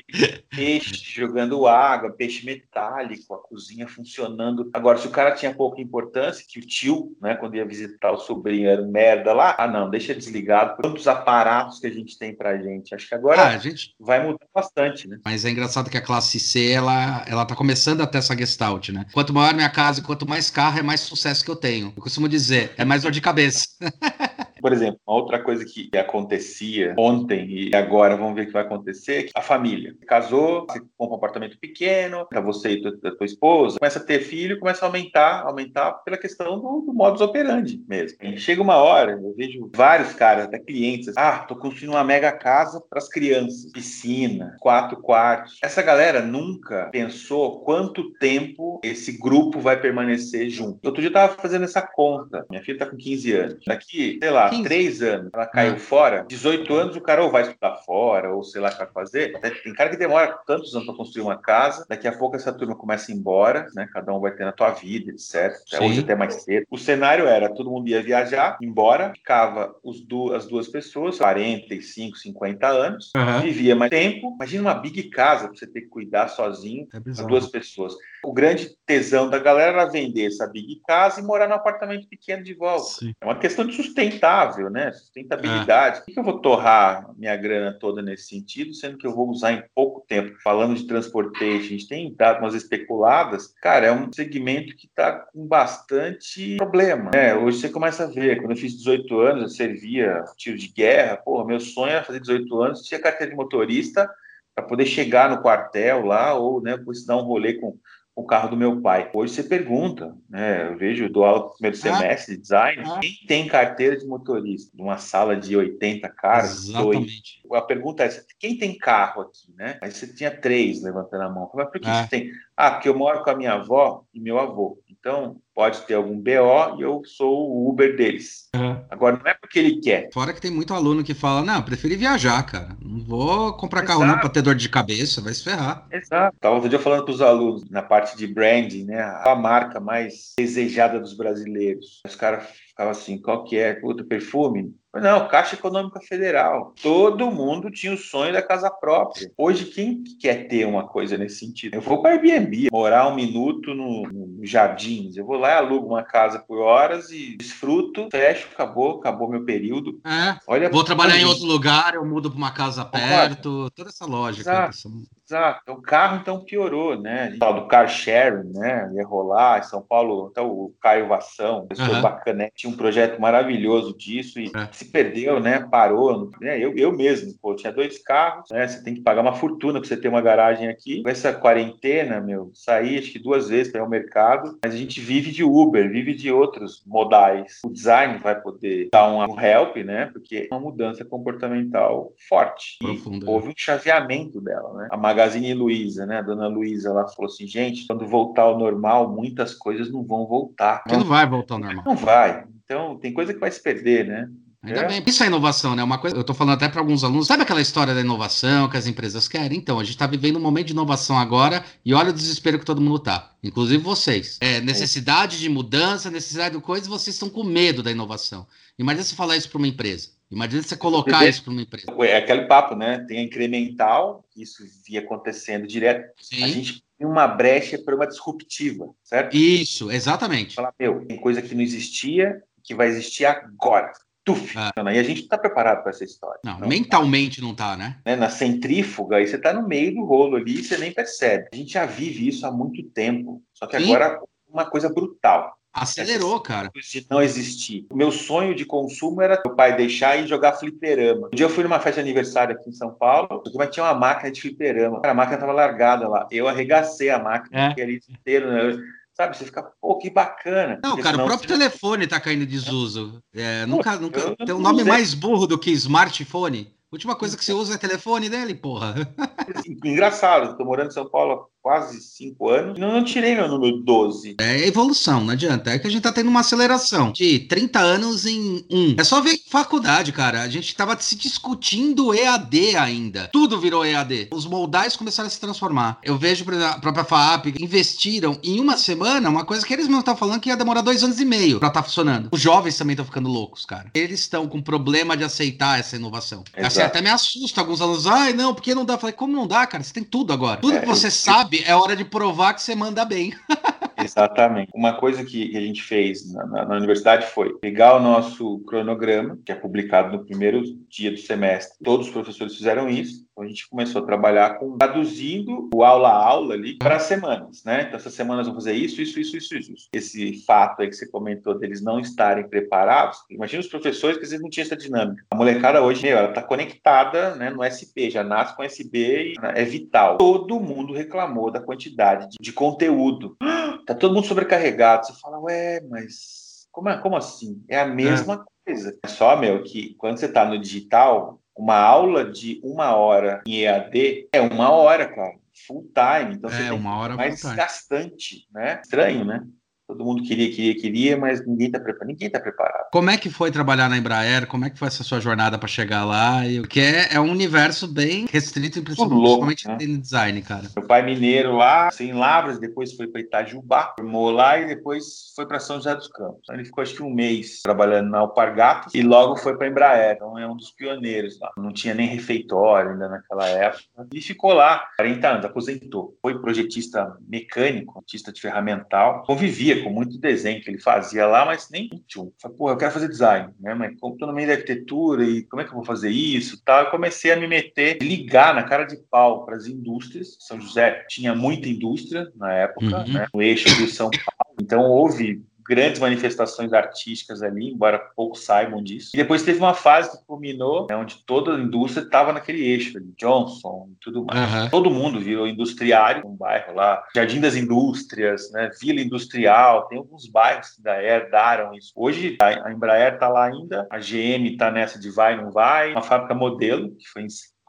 Peixe jogando água, peixe metálico, a cozinha funcionando. Agora, se o cara tinha pouca importância, que o tio, né, quando ia visitar o sobrinho, era um merda lá, ah, não, deixa desligado. Quantos aparatos que a gente tem pra gente? Acho que agora ah, gente... vai mudar bastante, né? Mas é engraçado que a classe C, ela, ela tá começando a ter essa gestalt, né? Quanto maior minha casa e quanto mais carro, é mais sucesso que eu tenho. Eu costumo dizer, é mais dor de cabeça. Por exemplo, uma outra coisa que acontecia ontem e agora vamos ver o que vai acontecer, é que a família casou, você compra um apartamento pequeno, para você e tua, tua, esposa, começa a ter filho, começa a aumentar, aumentar pela questão do, do modus operandi mesmo. E chega uma hora, eu vejo vários caras, até clientes, ah, tô construindo uma mega casa para as crianças, piscina, quatro quartos. Essa galera nunca pensou quanto tempo esse grupo vai permanecer junto. Outro dia eu tava fazendo essa conta, minha filha tá com 15 anos. Daqui, sei lá, três anos, ela caiu é. fora, 18 anos o cara ou vai estudar fora, ou sei lá o que vai fazer. Tem cara que demora tantos anos para construir uma casa, daqui a pouco essa turma começa a ir embora, né? Cada um vai ter na tua vida, etc. Sim. Hoje até mais cedo. O cenário era, todo mundo ia viajar, embora, ficava os du as duas pessoas, 45, 50 anos, uhum. vivia mais tempo. Imagina uma big casa pra você ter que cuidar sozinho, é as duas pessoas. O grande tesão da galera era vender essa big casa e morar num apartamento pequeno de volta. Sim. É uma questão de sustentável, né? Sustentabilidade. É. Por que eu vou torrar minha grana toda nesse sentido, sendo que eu vou usar em pouco tempo? Falando de transportation, a gente tem dado umas especuladas. Cara, é um segmento que está com bastante problema. Né? Hoje você começa a ver, quando eu fiz 18 anos, eu servia tiro de guerra. Porra, meu sonho era fazer 18 anos, tinha carteira de motorista para poder chegar no quartel lá ou, né, dar um rolê com o carro do meu pai. Hoje você pergunta, né? Eu vejo, do aula primeiro ah. semestre de design, ah. quem tem carteira de motorista? Numa sala de 80 caras, Exatamente. Dois. A pergunta é: quem tem carro aqui, né? Aí você tinha três levantando a mão. Mas por que ah. você tem? Ah, porque eu moro com a minha avó e meu avô. Então, pode ter algum BO e eu sou o Uber deles. Uhum. Agora, não é porque ele quer. Fora que tem muito aluno que fala, não, prefiro viajar, cara. Não vou comprar Exato. carro não para ter dor de cabeça, vai se ferrar. Exato. Estava outro dia falando para os alunos, na parte de branding, né, a marca mais desejada dos brasileiros. Os caras ficavam assim, qual que é? Outro perfume? Não, Caixa Econômica Federal. Todo mundo tinha o sonho da casa própria. Hoje, quem quer ter uma coisa nesse sentido? Eu vou para Airbnb, morar um minuto no, no Jardins. Eu vou lá e alugo uma casa por horas e desfruto, fecho, acabou, acabou meu período. É, Olha, vou trabalhar em outro lugar, eu mudo para uma casa perto, toda essa lógica. Exato. Exato. O carro, então, piorou, né? A do car sharing, né? Ia rolar em São Paulo, então o Caio Vação, pessoa uhum. bacana, tinha um projeto maravilhoso disso e é. Se perdeu, né? Parou. Né? Eu, eu mesmo, pô, tinha dois carros, né? Você tem que pagar uma fortuna para você ter uma garagem aqui. Com essa quarentena, meu, saí acho que duas vezes para ir ao mercado, mas a gente vive de Uber, vive de outros modais. O design vai poder dar um help, né? Porque é uma mudança comportamental forte. Profunda, e houve um chaveamento dela, né? A Magazine Luiza, né? A dona Luiza, ela falou assim, gente, quando voltar ao normal, muitas coisas não vão voltar. Não, não vai voltar ao normal. Não vai. Então, tem coisa que vai se perder, né? Ainda é. bem. Isso é inovação, né? Uma coisa, eu estou falando até para alguns alunos, sabe aquela história da inovação que as empresas querem? Então, a gente está vivendo um momento de inovação agora e olha o desespero que todo mundo tá, inclusive vocês. É, necessidade de mudança, necessidade de coisas, vocês estão com medo da inovação. Imagina você falar isso para uma empresa. Imagina você colocar isso para uma empresa. É aquele papo, né? Tem a incremental, isso via acontecendo direto. Sim. A gente tem uma brecha para uma disruptiva, certo? Isso, exatamente. Falar, meu, tem coisa que não existia, que vai existir agora. Tuf, ah. E a gente não está preparado para essa história. Não, não mentalmente tá. não está, né? né? Na centrífuga, e você está no meio do rolo ali e você nem percebe. A gente já vive isso há muito tempo. Só que Sim. agora uma coisa brutal. Acelerou, cara. De não existir. O meu sonho de consumo era meu pai deixar e jogar fliperama. Um dia eu fui numa festa de aniversário aqui em São Paulo, mas tinha uma máquina de fliperama. A máquina estava largada lá. Eu arregacei a máquina, é. ali inteiro. Né? Sabe, você fica, pô, que bacana. Não, cara, o próprio você... telefone tá caindo em desuso. É, nunca, nunca tem um nome mais burro do que smartphone. A última coisa que você usa é telefone dele, porra. Engraçado, tô morando em São Paulo quase cinco anos, não, não tirei meu número 12. É evolução, não adianta. É que a gente tá tendo uma aceleração de 30 anos em um. É só ver faculdade, cara. A gente tava se discutindo EAD ainda. Tudo virou EAD. Os moldais começaram a se transformar. Eu vejo, por exemplo, a própria FAAP investiram em uma semana uma coisa que eles mesmo estavam falando que ia demorar dois anos e meio pra estar tá funcionando. Os jovens também estão ficando loucos, cara. Eles estão com problema de aceitar essa inovação. Assim, até me assusta. Alguns alunos, ai, não, porque não dá? Eu falei, como não dá, cara? Você tem tudo agora. Tudo é, que você eu... sabe, é hora de provar que você manda bem. Exatamente. Uma coisa que a gente fez na, na, na, universidade foi pegar o nosso cronograma, que é publicado no primeiro dia do semestre. Todos os professores fizeram isso. Então a gente começou a trabalhar com traduzindo o aula a aula ali para semanas, né? Então essas semanas vão fazer isso, isso, isso, isso, isso. Esse fato aí que você comentou deles não estarem preparados. Imagina os professores que às vezes não tinham essa dinâmica. A molecada hoje, meu, ela está conectada, né, no SP, já nasce com SP e é vital. Todo mundo reclamou da quantidade de, de conteúdo. Tá todo mundo sobrecarregado. Você fala, ué, mas como, é, como assim? É a mesma é. coisa. É só, meu, que quando você está no digital, uma aula de uma hora em EAD é uma hora, cara. Full time. Então é, você tem uma hora mais gastante, né? Estranho, né? Todo mundo queria, queria, queria, mas ninguém está preparado. Ninguém tá preparado. Como é que foi trabalhar na Embraer? Como é que foi essa sua jornada para chegar lá? E, que é, é um universo bem restrito, principalmente louco, né? design, cara. Meu pai mineiro lá, em Lavras, depois foi para Itajubá, formou lá e depois foi para São José dos Campos. Então, ele ficou acho que um mês trabalhando na Alpargatas e logo foi para Embraer. Então é um dos pioneiros lá. Não tinha nem refeitório ainda naquela época. E ficou lá 40 anos, aposentou. Foi projetista mecânico, projetista de ferramental. Convivia com muito desenho que ele fazia lá, mas nem tinha. Falei, pô, eu quero fazer design, né? Mas como tô no meio da arquitetura e como é que eu vou fazer isso? Tal, eu comecei a me meter, ligar na cara de pau para as indústrias. São José tinha muita indústria na época, uhum. né? No eixo de São Paulo. Então houve grandes manifestações artísticas ali, embora poucos saibam disso. E depois teve uma fase que culminou, né, onde toda a indústria estava naquele eixo ali, Johnson e tudo mais. Uhum. Todo mundo virou industriário, um bairro lá, Jardim das Indústrias, né, Vila Industrial, tem alguns bairros que da herdaram isso. Hoje a Embraer está lá ainda, a GM está nessa de vai, não vai, uma fábrica modelo, que foi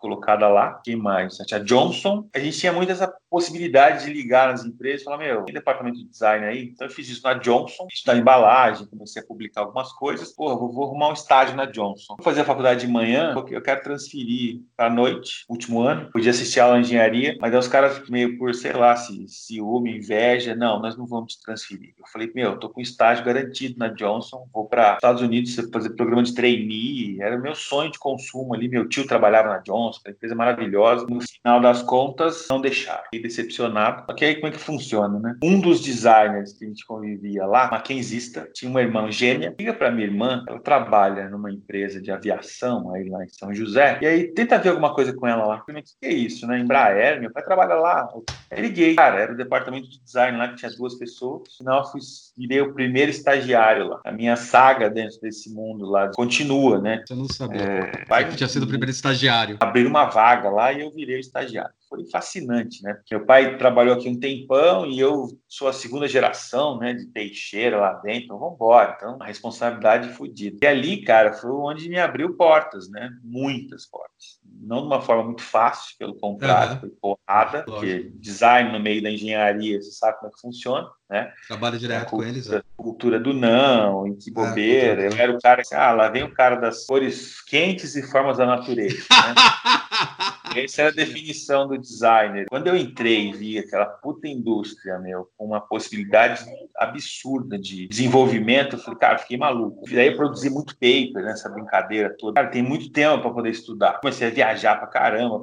colocada lá. Quem mais? A Johnson. A gente tinha muito essa possibilidade de ligar nas empresas e falar, meu, tem departamento de design aí? Então eu fiz isso na Johnson, estudar embalagem, comecei a publicar algumas coisas. Pô, vou, vou arrumar um estágio na Johnson. Vou fazer a faculdade de manhã, porque eu quero transferir à noite, último ano. Podia assistir aula de engenharia, mas aí os caras meio por, sei lá, se ciúme, inveja, não, nós não vamos te transferir. Eu falei, meu, tô com estágio garantido na Johnson, vou para Estados Unidos fazer programa de trainee, era meu sonho de consumo ali, meu tio trabalhava na Johnson, nossa, empresa maravilhosa. No final das contas, não deixaram. Decepcionado. Só que aí como é que funciona, né? Um dos designers que a gente convivia lá, maquinzista, tinha uma irmã gêmea. Liga para minha irmã, ela trabalha numa empresa de aviação aí lá em São José. E aí tenta ver alguma coisa com ela lá. Eu falei, o que é isso, né? Embraer, meu pai trabalha lá. Aí liguei, cara, era o departamento de design lá que tinha duas pessoas. No final, eu fui, virei o primeiro estagiário lá. A minha saga dentro desse mundo lá continua, né? Você não sabia. É, pai, tinha sido o primeiro estagiário. Abri uma vaga lá e eu virei estagiário. Foi fascinante, né? Meu pai trabalhou aqui um tempão e eu sou a segunda geração, né, de Teixeira lá dentro. Então, vamos embora. Então, a responsabilidade fodida. E ali, cara, foi onde me abriu portas, né? Muitas portas. Não de uma forma muito fácil, pelo contrário, uhum. foi porrada, porque design no meio da engenharia, você sabe como é que funciona, né? Trabalha direto cultura, com eles, né? Cultura do não, em que é, bobeira. É, eu era o cara que, ah, lá vem o cara das cores quentes e formas da natureza, né? Essa era a definição do designer. Quando eu entrei e vi aquela puta indústria, meu, com uma possibilidade absurda de desenvolvimento, eu falei, cara, fiquei maluco. E daí eu produzi muito paper nessa brincadeira toda. Cara, tem muito tempo para poder estudar. Comecei a viajar para caramba,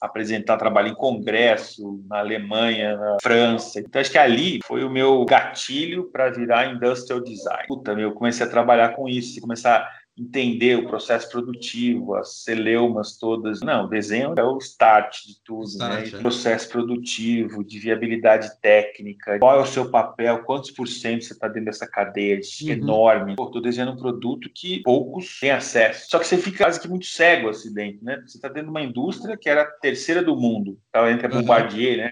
apresentar trabalho em congresso, na Alemanha, na França. Então acho que ali foi o meu gatilho para virar industrial design. Puta, meu, comecei a trabalhar com isso, começar entender o processo produtivo, as celeumas todas. Não, o desenho é o start de tudo, start, né? É. Processo produtivo, de viabilidade técnica, qual é o seu papel, quantos por cento você está dentro dessa cadeia uhum. enorme. Pô, tô desenhando um produto que poucos têm acesso. Só que você fica quase que muito cego assim dentro, né? Você está dentro de uma indústria que era a terceira do mundo. Tá? Entre a Bombardier, uhum. né?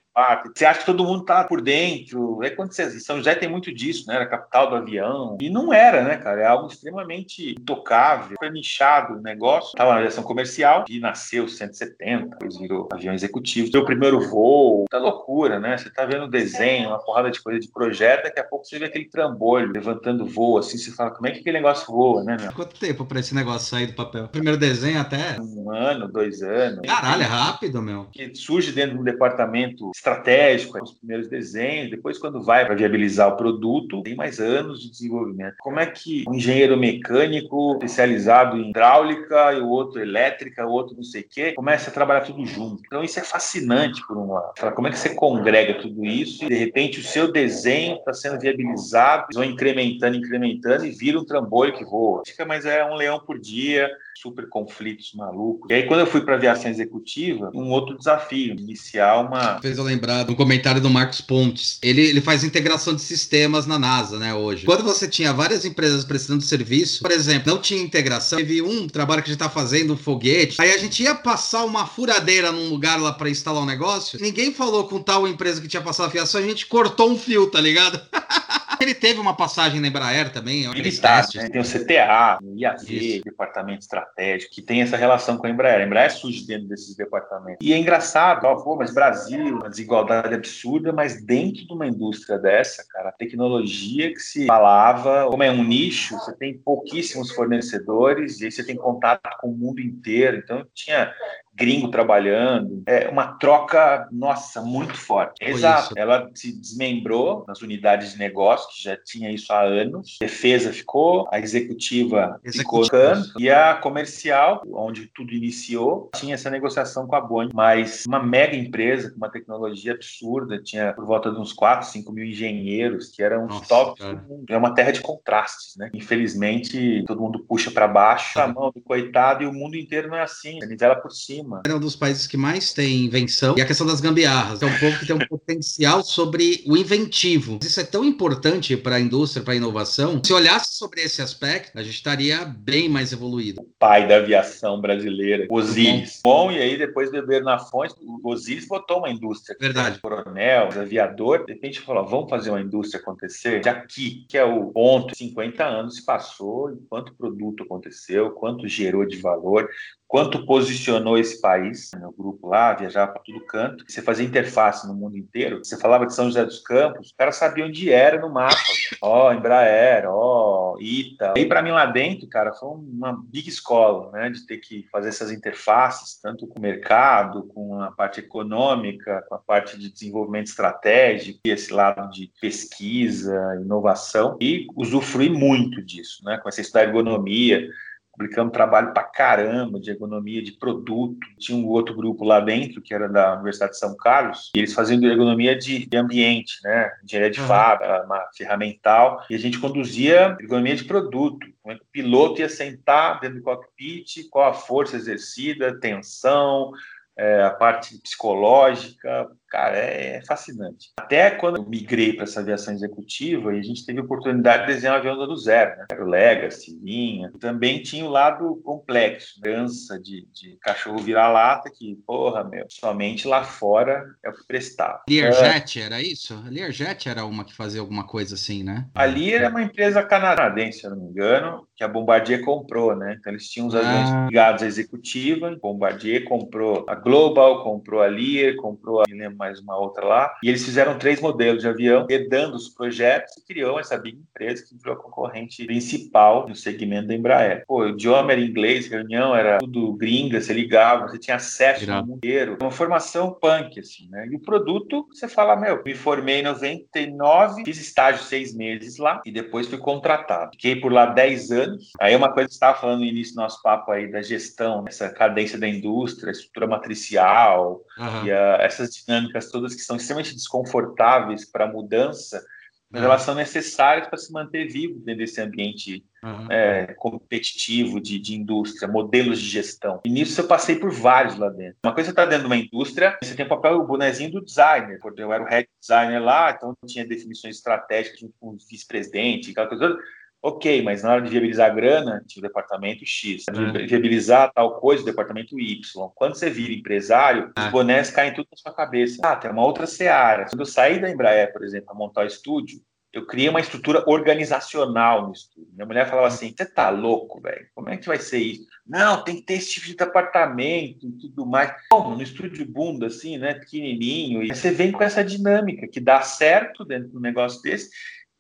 Você acha que todo mundo tá por dentro. Aí quando você... São José tem muito disso, né? Era a capital do avião. E não era, né, cara? É algo extremamente tocado foi nichado o negócio. Estava na aviação comercial e nasceu 170, depois virou avião executivo. Seu primeiro voo, tá loucura, né? Você tá vendo desenho, uma porrada de coisa de projeto, daqui a pouco você vê aquele trambolho levantando voo, assim, você fala, como é que aquele negócio voa, né, meu? Quanto tempo para esse negócio sair do papel? Primeiro desenho até? Um ano, dois anos. Caralho, é rápido, meu. Que surge dentro de um departamento estratégico, os primeiros desenhos, depois quando vai para viabilizar o produto, tem mais anos de desenvolvimento. Como é que um engenheiro mecânico especializado em hidráulica e o outro elétrica, o outro não sei o quê, começa a trabalhar tudo junto. Então isso é fascinante por um lado. Como é que você congrega tudo isso e de repente o seu desenho está sendo viabilizado, vão incrementando, incrementando e vira um trambolho que voa. Mas é um leão por dia, super conflitos malucos. E aí, quando eu fui para aviação executiva, um outro desafio, iniciar uma. Fez eu lembrar do comentário do Marcos Pontes. Ele, ele faz integração de sistemas na NASA, né, hoje. Quando você tinha várias empresas prestando serviço, por exemplo, não tinha integração, teve um trabalho que a gente tá fazendo, um foguete, aí a gente ia passar uma furadeira num lugar lá para instalar um negócio, ninguém falou com tal empresa que tinha passado a fiação, a gente cortou um fio, tá ligado? ele teve uma passagem na Embraer também. Militar, né? Tem o CTA, o IAV, Isso. Departamento Estratégico, que tem essa relação com a Embraer. A Embraer surge dentro desses departamentos. E é engraçado, ó, pô, mas Brasil, uma desigualdade absurda, mas dentro de uma indústria dessa, cara, a tecnologia que se falava, como é um nicho, você tem pouquíssimos fornecedores e aí você tem contato com o mundo inteiro. Então, tinha gringo trabalhando. É uma troca, nossa, muito forte. Foi Exato. Isso. Ela se desmembrou nas unidades de negócio, que já tinha isso há anos. A defesa ficou, a executiva, ficou canto, e a comercial, onde tudo iniciou, tinha essa negociação com a Boeing. Mas uma mega empresa com uma tecnologia absurda, tinha por volta de uns 4, 5 mil engenheiros, que eram os tops do mundo. É uma terra de contrastes, né? Infelizmente, todo mundo puxa para baixo a mão do coitado e o mundo inteiro não é assim, nivela por cima cima. É um dos países que mais tem invenção e a questão das gambiarras. É um povo que tem um potencial sobre o inventivo. Isso é tão importante para a indústria, para a inovação. Se olhasse sobre esse aspecto, a gente estaria bem mais evoluído. O pai da aviação brasileira, Osiris. Bom, e aí depois beber na fonte, o Osiris botou uma indústria. Verdade. Coronel, aviador, de repente falou: vamos fazer uma indústria acontecer. De aqui, que é o ponto, 50 anos se passou, quanto produto aconteceu, quanto gerou de valor, quanto posicionou esse país. Meu grupo lá viajava para todo canto. Você fazia interface no mundo inteiro. Você falava de São José dos Campos, o cara sabia onde era no mapa. Ó, oh, Embraer, ó, oh, Ita. E para mim lá dentro, cara, foi uma big escola, né, de ter que fazer essas interfaces, tanto com o mercado, com a parte econômica, com a parte de desenvolvimento estratégico, e esse lado de pesquisa, inovação, e usufruir muito disso, né, comecei a estudar ergonomia, publicamos trabalho para caramba de ergonomia de produto. Tinha um outro grupo lá dentro, que era da Universidade de São Carlos, e eles faziam ergonomia de, ambiente, né? Engenharia de uhum. fábrica, uma ferramental, e a gente conduzia ergonomia de produto. Como é que o piloto ia sentar dentro do cockpit, qual a força exercida, tensão, é, a parte psicológica, cara, é, é fascinante. Até quando eu migrei para essa aviação executiva, e a gente teve a oportunidade de desenhar um avião do zero, né? Era o Legacy, Vinha. Também tinha o lado complexo, dança de, de cachorro vira-lata, que, porra, meu, somente lá fora é o que prestava. Learjet, é. era isso? Learjet era uma que fazia alguma coisa assim, né? A Lear é uma empresa canadense, se eu não me engano, que a Bombardier comprou, né? Então eles tinham os aviões ah. ligados à executiva, Bombardier comprou a Global, comprou a Lear, comprou a, lembro mais uma outra lá, e eles fizeram três modelos de avião, herdando os projetos e criou essa big empresa que virou a concorrente principal no segmento da Embraer. Pô, o idioma era inglês, reunião era tudo gringa, você ligava, você tinha acesso ao mundo inteiro, uma formação punk, assim, né? E o produto, você fala, meu, me formei em 99, fiz estágio seis meses lá e depois fui contratado. Fiquei por lá 10 anos. Aí uma coisa que você estava falando no início do nosso papo aí da gestão, essa cadência da indústria, estrutura matricial uhum. e a, essas dinâmicas dinâmicas todas que são extremamente desconfortáveis para a mudança, mas elas são necessárias para se manter vivo dentro desse ambiente uhum. é, competitivo de, de, indústria, modelos de gestão. E nisso eu passei por vários lá dentro. Uma coisa está dentro de uma indústria, você tem o papel, o bonezinho do designer. Eu era o head designer lá, então tinha definições estratégicas junto com o vice-presidente, aquela coisa toda Ok, mas na hora de viabilizar a grana, tinha o departamento X. De viabilizar tal coisa, o departamento Y. Quando você vira empresário, os ah. bonés caem tudo na sua cabeça. Ah, tem uma outra seara. Quando eu saí da Embraer, por exemplo, para montar o estúdio, eu criei uma estrutura organizacional no estúdio. Minha mulher falava assim: você tá louco, velho? Como é que vai ser isso? Não, tem que ter esse tipo de departamento e tudo mais. Como? No estúdio bunda, assim, né? Pequenininho. E você vem com essa dinâmica que dá certo dentro do negócio desse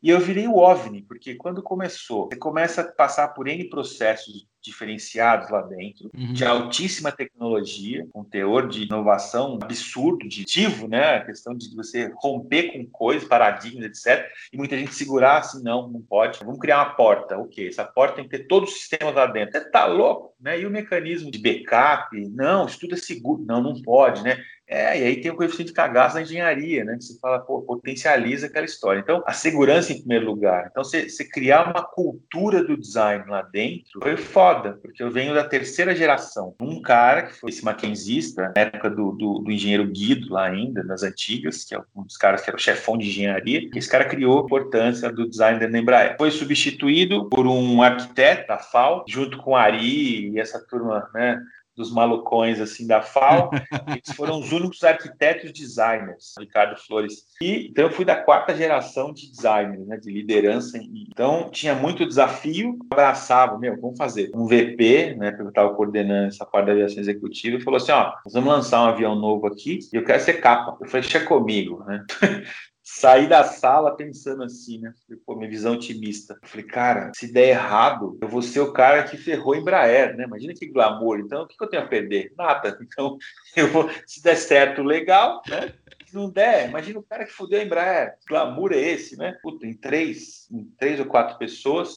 e eu virei o OVNI, porque quando começou, você começa a passar por N processos diferenciados lá dentro, uhum. de altíssima tecnologia, com teor de inovação absurdo, de ativo, né? A questão de você romper com coisas, paradigmas, etc. E muita gente segurar assim, não, não pode. Vamos criar uma porta. Ok, essa porta tem que ter todos os sistemas lá dentro. Você tá louco, né? E o mecanismo de backup? Não, isso tudo é seguro. Não, não pode, né? É, e aí tem o coeficiente de cagaço na engenharia, né? Que você fala, pô, potencializa aquela história. Então, a segurança em primeiro lugar. Então, você, criar uma cultura do design lá dentro foi foda, porque eu venho da terceira geração. Um cara que foi esse maquinzista, na época do, do, do, engenheiro Guido, lá ainda, nas antigas, que é um dos caras que era o chefão de engenharia, esse cara criou a importância do design da Embraer. Foi substituído por um arquiteto da FAO, junto com Ari e essa turma, né? Dos malucões assim da FAO. Eles foram os únicos arquitetos designers, Ricardo Flores. E então eu fui da quarta geração de designers, né, de liderança. Então tinha muito desafio, abraçava, meu, vamos fazer um VP, né, porque eu estava coordenando essa parte da aviação executiva, falou assim, ó, nós vamos lançar um avião novo aqui e eu quero ser capa. Eu falei, deixa comigo, né? saí da sala pensando assim, né? Pô, minha visão otimista. falei, cara, se der errado, eu vou ser o cara que ferrou Embraer, né? Imagina que glamour. Então, o que eu tenho a perder? Nada. Então, eu vou, se der certo, legal, né? Se não der, imagina o cara que fudeu a Embraer. Que glamour é esse, né? Puta, em três, em três ou quatro pessoas,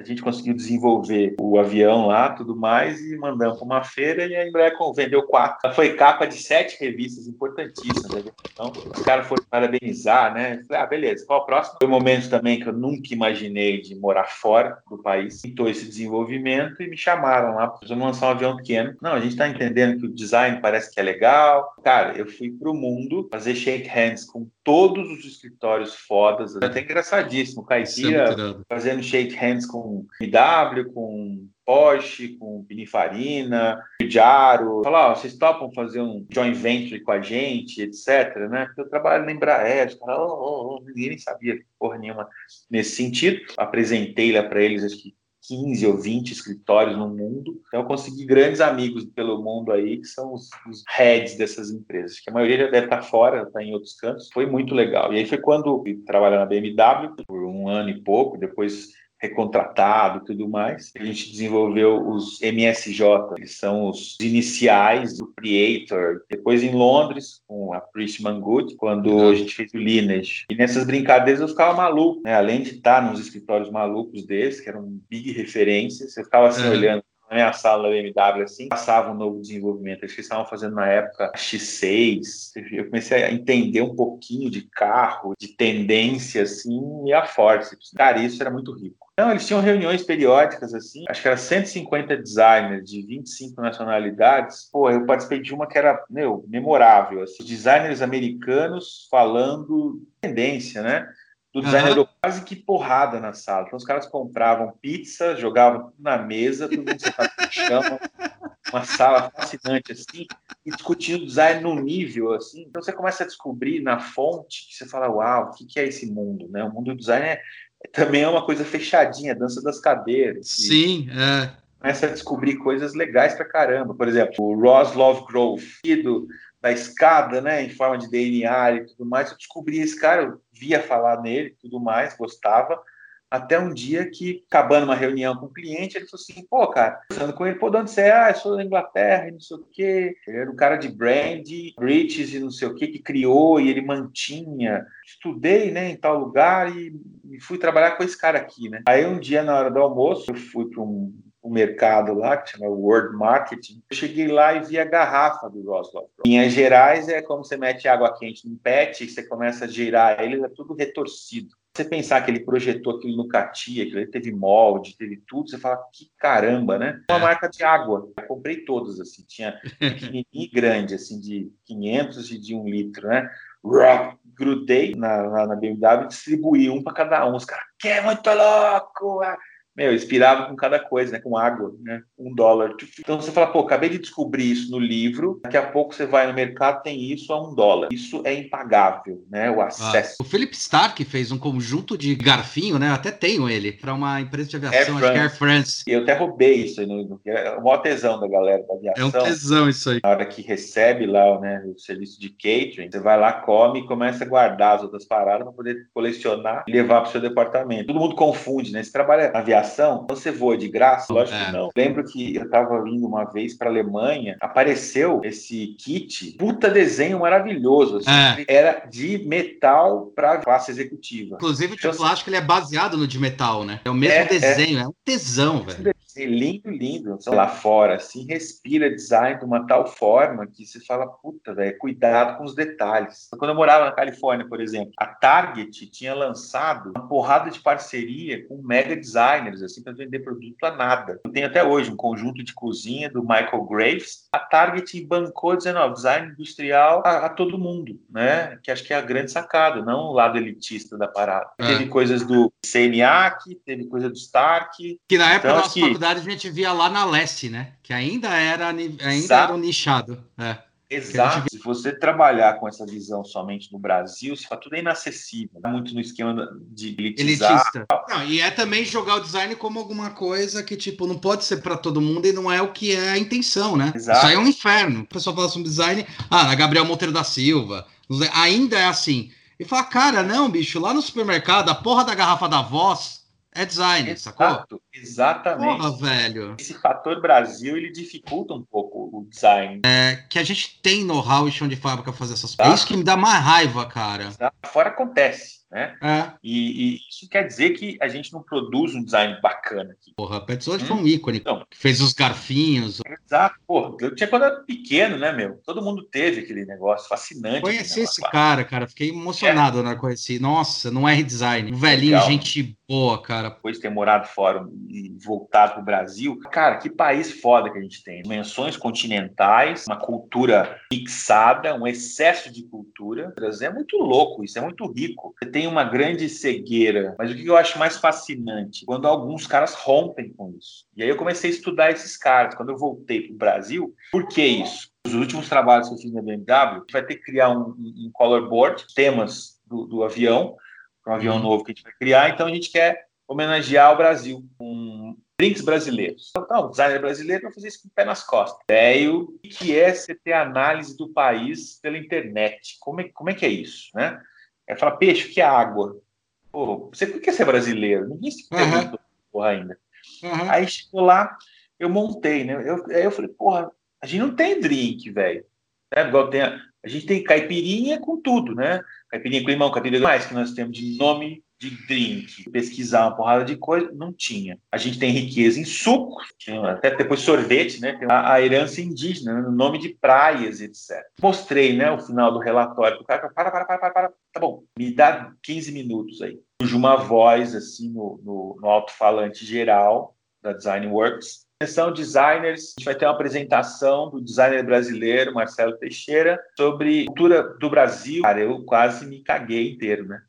a gente conseguiu desenvolver o avião lá, tudo mais, e mandamos para uma feira e a Embraer vendeu quatro. Ela foi capa de sete revistas importantíssimas. Né? Então, os caras foram parabenizar, né? Falei, ah, beleza, qual o próximo? Foi um momento também que eu nunca imaginei de morar fora do país. Pintou esse desenvolvimento e me chamaram lá, vamos lançar um avião pequeno. Não, a gente está entendendo que o design parece que é legal. Cara, eu fui para o mundo fazer shake hands com todos os escritórios fodas. É até engraçadíssimo. Caipira é fazendo shake hands com IW, com Porsche, com Pininfarina, Jaro. Falar, vocês topam fazer um joint venture com a gente, etc, né? Porque eu trabalho na Embraer. Oh, oh, oh, ninguém sabia porra nenhuma nesse sentido. Apresentei lá para eles, acho que 15 ou 20 escritórios no mundo. Então, eu consegui grandes amigos pelo mundo aí, que são os, os heads dessas empresas, que a maioria já deve estar fora, está em outros cantos. Foi muito legal. E aí foi quando eu trabalhei na BMW por um ano e pouco, depois recontratado e tudo mais. A gente desenvolveu os MSJ, que são os iniciais do Creator. Depois em Londres, com a Priestman Good, quando uhum. a gente fez o Lineage. E nessas brincadeiras eu ficava maluco, né? Além de estar nos escritórios malucos desses, que eram big referências, você ficava assim uhum. olhando na minha sala da BMW, assim, passava um novo desenvolvimento. Eles estavam fazendo na época X6. Eu comecei a entender um pouquinho de carro, de tendência, assim, e a Force. Cara, isso era muito rico. Então, eles tinham reuniões periódicas, assim, acho que era 150 designers de 25 nacionalidades. Pô, eu participei de uma que era, meu, memorável, assim, designers americanos falando tendência, né? Do designer uhum. quase que porrada na sala. Então os caras compravam pizza, jogavam na mesa, todo mundo sentado no chão, uma sala fascinante assim, e discutindo design num nível assim. Então você começa a descobrir na fonte que você fala, uau, o que, que é esse mundo, né? O mundo do design é, também é uma coisa fechadinha, dança das cadeiras. Sim, é. Começa a descobrir coisas legais pra caramba. Por exemplo, o Ross Love Grove, do da escada, né, em forma de DNA e tudo mais. Eu descobri esse cara, eu via falar nele, tudo mais, gostava. Até um dia que, acabando uma reunião com o um cliente, ele falou assim: pô, cara, falando com ele, pô, de onde você é? Ah, eu sou da Inglaterra e não sei o quê. Ele era um cara de brand, British e não sei o quê, que criou e ele mantinha. Estudei, né, em tal lugar e fui trabalhar com esse cara aqui, né. Aí um dia, na hora do almoço, eu fui para um o mercado lá, que chama World Marketing. Eu cheguei lá e vi a garrafa do Roswell. Em Minas Gerais é como você mete água quente num pet e você começa a girar ele, é tudo retorcido. Você pensar que ele projetou aquilo no Catia, que ele teve molde, teve tudo, você fala, que caramba, né? Uma marca de água. Eu comprei todas, assim, tinha pequenininho e grande, assim, de 500 e de 1 litro, né? grudei na, na, na BMW e distribuí um para cada um. Os caras, que é muito louco! Meu, inspirava com cada coisa, né? Com água, né? Um dólar. Então você fala, pô, acabei de descobrir isso no livro, daqui a pouco você vai no mercado, tem isso a um dólar. Isso é impagável, né? O acesso. Ah, o Philip Stark fez um conjunto de garfinho, né? Eu até tenho ele, para uma empresa de aviação, Air acho que é Air France. Eu até roubei isso aí, no, é o maior tesão da galera da aviação. É um tesão isso aí. Na hora que recebe lá né, o serviço de catering, você vai lá, come e começa a guardar as outras paradas para poder colecionar e levar para o seu departamento. Todo mundo confunde, né? Você trabalha na aviação aviação, você voa de graça? Lógico é. que não. Lembro que eu estava vindo uma vez para Alemanha, apareceu esse kit, puta desenho maravilhoso. Assim, é. Era de metal para classe executiva. Inclusive, então, eu acho que ele é baseado no de metal, né? É o mesmo é, é. desenho, é. é um tesão, velho lindo, lindo. Lá fora, assim, respira design de uma tal forma que você fala, puta, velho, cuidado com os detalhes. Quando eu morava na Califórnia, por exemplo, a Target tinha lançado uma porrada de parceria com mega designers, assim, para vender produto a nada. Eu tenho até hoje um conjunto de cozinha do Michael Graves. A Target bancou dizendo, ó, design industrial a, a todo mundo, né? Que acho que é a grande sacada, não o lado elitista da parada. É. Teve coisas do CNAC, teve coisa do Stark. Que na época então, nosso que dificuldade a gente via lá na leste, né? Que ainda era, ainda era um nichado. É. Exato. Se você trabalhar com essa visão somente no Brasil, se tudo é inacessível, né? muito no esquema de elitizar. Elitista. Não, e é também jogar o design como alguma coisa que, tipo, não pode ser para todo mundo e não é o que é a intenção, né? Exato. Isso aí é um inferno. O pessoal fala sobre design, ah, Gabriel Monteiro da Silva, ainda é assim. E fala, cara, não, bicho, lá no supermercado, a porra da garrafa da voz é design, Exato, sacou? Exatamente. Porra, velho. Esse fator Brasil, ele dificulta um pouco o design. É, que a gente tem know-how e chão de fábrica fazer essas coisas. É isso que me dá mais raiva, cara. Exato. Fora acontece. Né? É. E, e, isso quer dizer que a gente não produz um design bacana aqui. Porra, a Petzold hum? foi um ícone. Então, fez os garfinhos. Exato, porra. Eu tinha quando era pequeno, né, meu? Todo mundo teve aquele negócio fascinante. Conheci esse cara, cara. Fiquei emocionado é. na né, conheci. Nossa, não é redesign. Um velhinho, Legal. gente boa, cara. Depois de ter morado fora e voltado pro Brasil, cara, que país foda que a gente tem. Dimensões continentais, uma cultura fixada, um excesso de cultura. É muito louco, isso é muito rico. Você tem tem uma grande cegueira. Mas o que eu acho mais fascinante? Quando alguns caras rompem com isso. E aí eu comecei a estudar esses caras. Quando eu voltei para o Brasil, por que isso? Os últimos trabalhos que eu fiz na BMW, a gente vai ter que criar um, um color board, temas do, do avião, um avião uhum. novo que a gente vai criar. Então a gente quer homenagear o Brasil com drinks brasileiros. Então, o designer brasileiro vai fazer isso com o pé nas costas. Velho, o que é você ter análise do país pela internet? Como é, como é que é isso, né? Aí fala, peixe, o que é água? Pô, você quer ser brasileiro? Ninguém se perguntou uhum. porra ainda. Uhum. Aí chegou lá, eu montei, né? Eu, aí eu falei, porra, a gente não tem drink, velho. Né? Igual tem a, a gente tem caipirinha com tudo, né? Caipirinha com limão, caipirinha mais que nós temos de nome de drink, pesquisar uma porrada de coisa, não tinha. A gente tem riqueza em sucos, até depois sorvete, né? A, a herança indígena, né? no nome de praias, etc. Mostrei, né, o final do relatório do cara, para, para, para, para, para, me dá 15 minutos aí. Surge uma voz, assim, no, no, no alto-falante geral da Design Works, Atenção designers, a gente vai ter uma apresentação do designer brasileiro Marcelo Teixeira sobre cultura do Brasil. Cara, eu quase me caguei inteiro, né?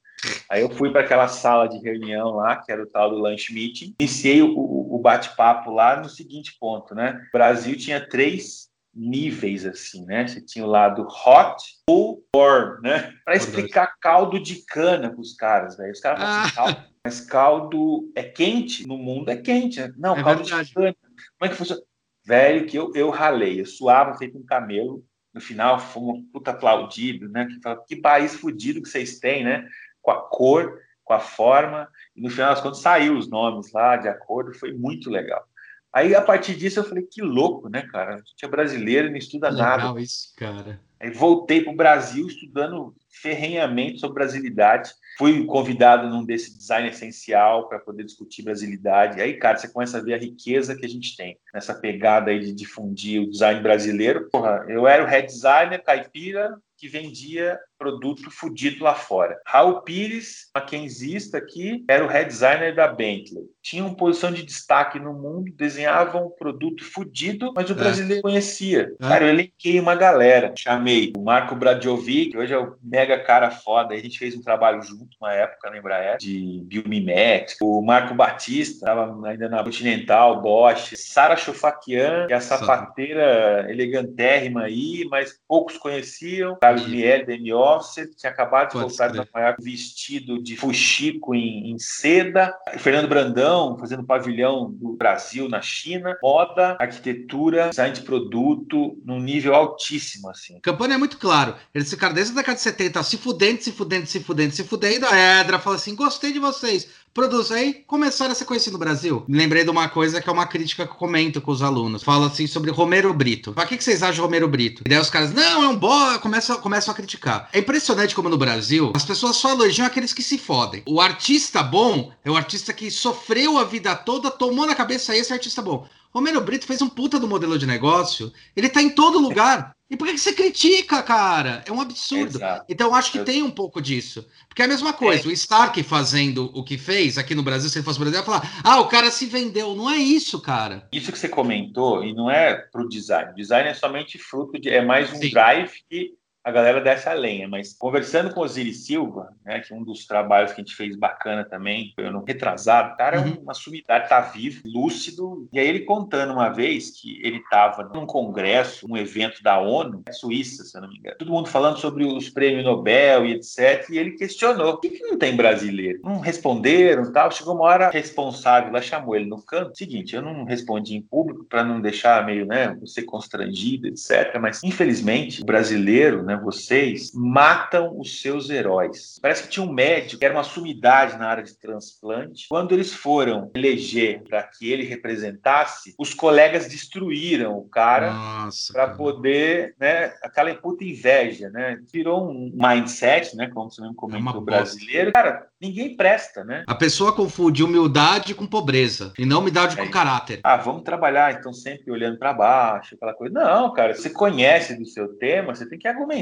Aí eu fui para aquela sala de reunião lá, que era o tal do lunch meeting, iniciei o, o bate-papo lá no seguinte ponto, né? O Brasil tinha três níveis assim, né? Você tinha o lado hot ou warm, né? Para explicar caldo de cana para os caras, velho. Os caras falam assim, caldo, mas caldo é quente, no mundo é quente, né? Não, é caldo verdade. de cana. Como é que funciona? Velho, que eu, eu ralei, eu suava feito um camelo. No final, foi um puta aplaudido, né? Que, fala, que país fodido que vocês têm, né? com a cor, com a forma, e no final das contas saiu os nomes lá de acordo, foi muito legal. Aí, a partir disso, eu falei, que louco, né, cara? A gente é brasileiro e não estuda legal nada. isso, cara. Aí voltei para o Brasil estudando ferrenhamente sobre brasilidade. Fui convidado num desse design essencial para poder discutir brasilidade. Aí, cara, você começa a ver a riqueza que a gente tem nessa pegada aí de difundir o design brasileiro. Porra, eu era o head designer caipira que vendia produto fudido lá fora. Raul Pires, maquenzista aqui, era o head designer da Bentley. Tinha uma posição de destaque no mundo, desenhava um produto fudido, mas o é. brasileiro conhecia. É. Cara, eu elenquei uma galera. Chamei o Marco Bradjovic, que hoje é o mega cara foda. A gente fez um trabalho junto uma época na Embraer, de Biomimetic. O Marco Batista, estava ainda na Continental, Bosch. Sara Chofakian, que é a sapateira elegantérrima aí, mas poucos conheciam. Carlos Miele, da Você tinha acabado de Pode voltar de Nova York vestido de fuxico em, em, seda. Fernando Brandão fazendo pavilhão do Brasil na China. Moda, arquitetura, design de produto num nível altíssimo, assim. A campanha é muito claro. Eles ficaram desde a década de 70 se fudendo, se fudendo, se fudendo, se fudendo. A Edra fala assim: gostei de vocês produz. Aí começaram a ser conhecido no Brasil. Me lembrei de uma coisa que é uma crítica que eu comento com os alunos. Fala assim sobre Romero Brito. Pra que, que vocês acham de Romero Brito? E daí os caras, não, é um boa, começam, começam a criticar. É impressionante como no Brasil as pessoas só elogiam aqueles que se fodem. O artista bom é o artista que sofreu a vida toda, tomou na cabeça esse artista bom. Romero Brito fez um puta do modelo de negócio. Ele tá em todo lugar. E por que você critica, cara? É um absurdo. Exato. Então eu acho que eu... tem um pouco disso. Porque é a mesma coisa, é. o Stark fazendo o que fez aqui no Brasil, se ele fosse Brasil, ia falar: ah, o cara se vendeu. Não é isso, cara. Isso que você comentou, e não é pro design. O design é somente fruto de. É mais um Sim. drive que a galera desce a lenha. Mas conversando com o Osiris Silva, né, que é um dos trabalhos que a gente fez bacana também, foi no retrasado, o cara é uma sumidade, tá vivo, lúcido. E aí ele contando uma vez que ele estava num congresso, um evento da ONU, Suíça, se eu não me engano, todo mundo falando sobre os prêmios Nobel e etc. E ele questionou: por que, que não tem brasileiro? Não responderam tal. Chegou uma hora responsável lá, chamou ele no canto. Seguinte, eu não respondi em público para não deixar meio, né, você constrangido, etc. Mas infelizmente, o brasileiro, né, vocês, matam os seus heróis. Parece que tinha um médico que era uma sumidade na área de transplante. Quando eles foram eleger para que ele representasse, os colegas destruíram o cara para poder, né, aquela puta inveja, né? Virou um mindset, né, como você mesmo comentou, é brasileiro. Cara, ninguém presta, né? A pessoa confunde humildade com pobreza e não humildade é com caráter. Ah, vamos trabalhar então sempre olhando para baixo, aquela coisa. Não, cara, você conhece do seu tema, você tem que argumentar,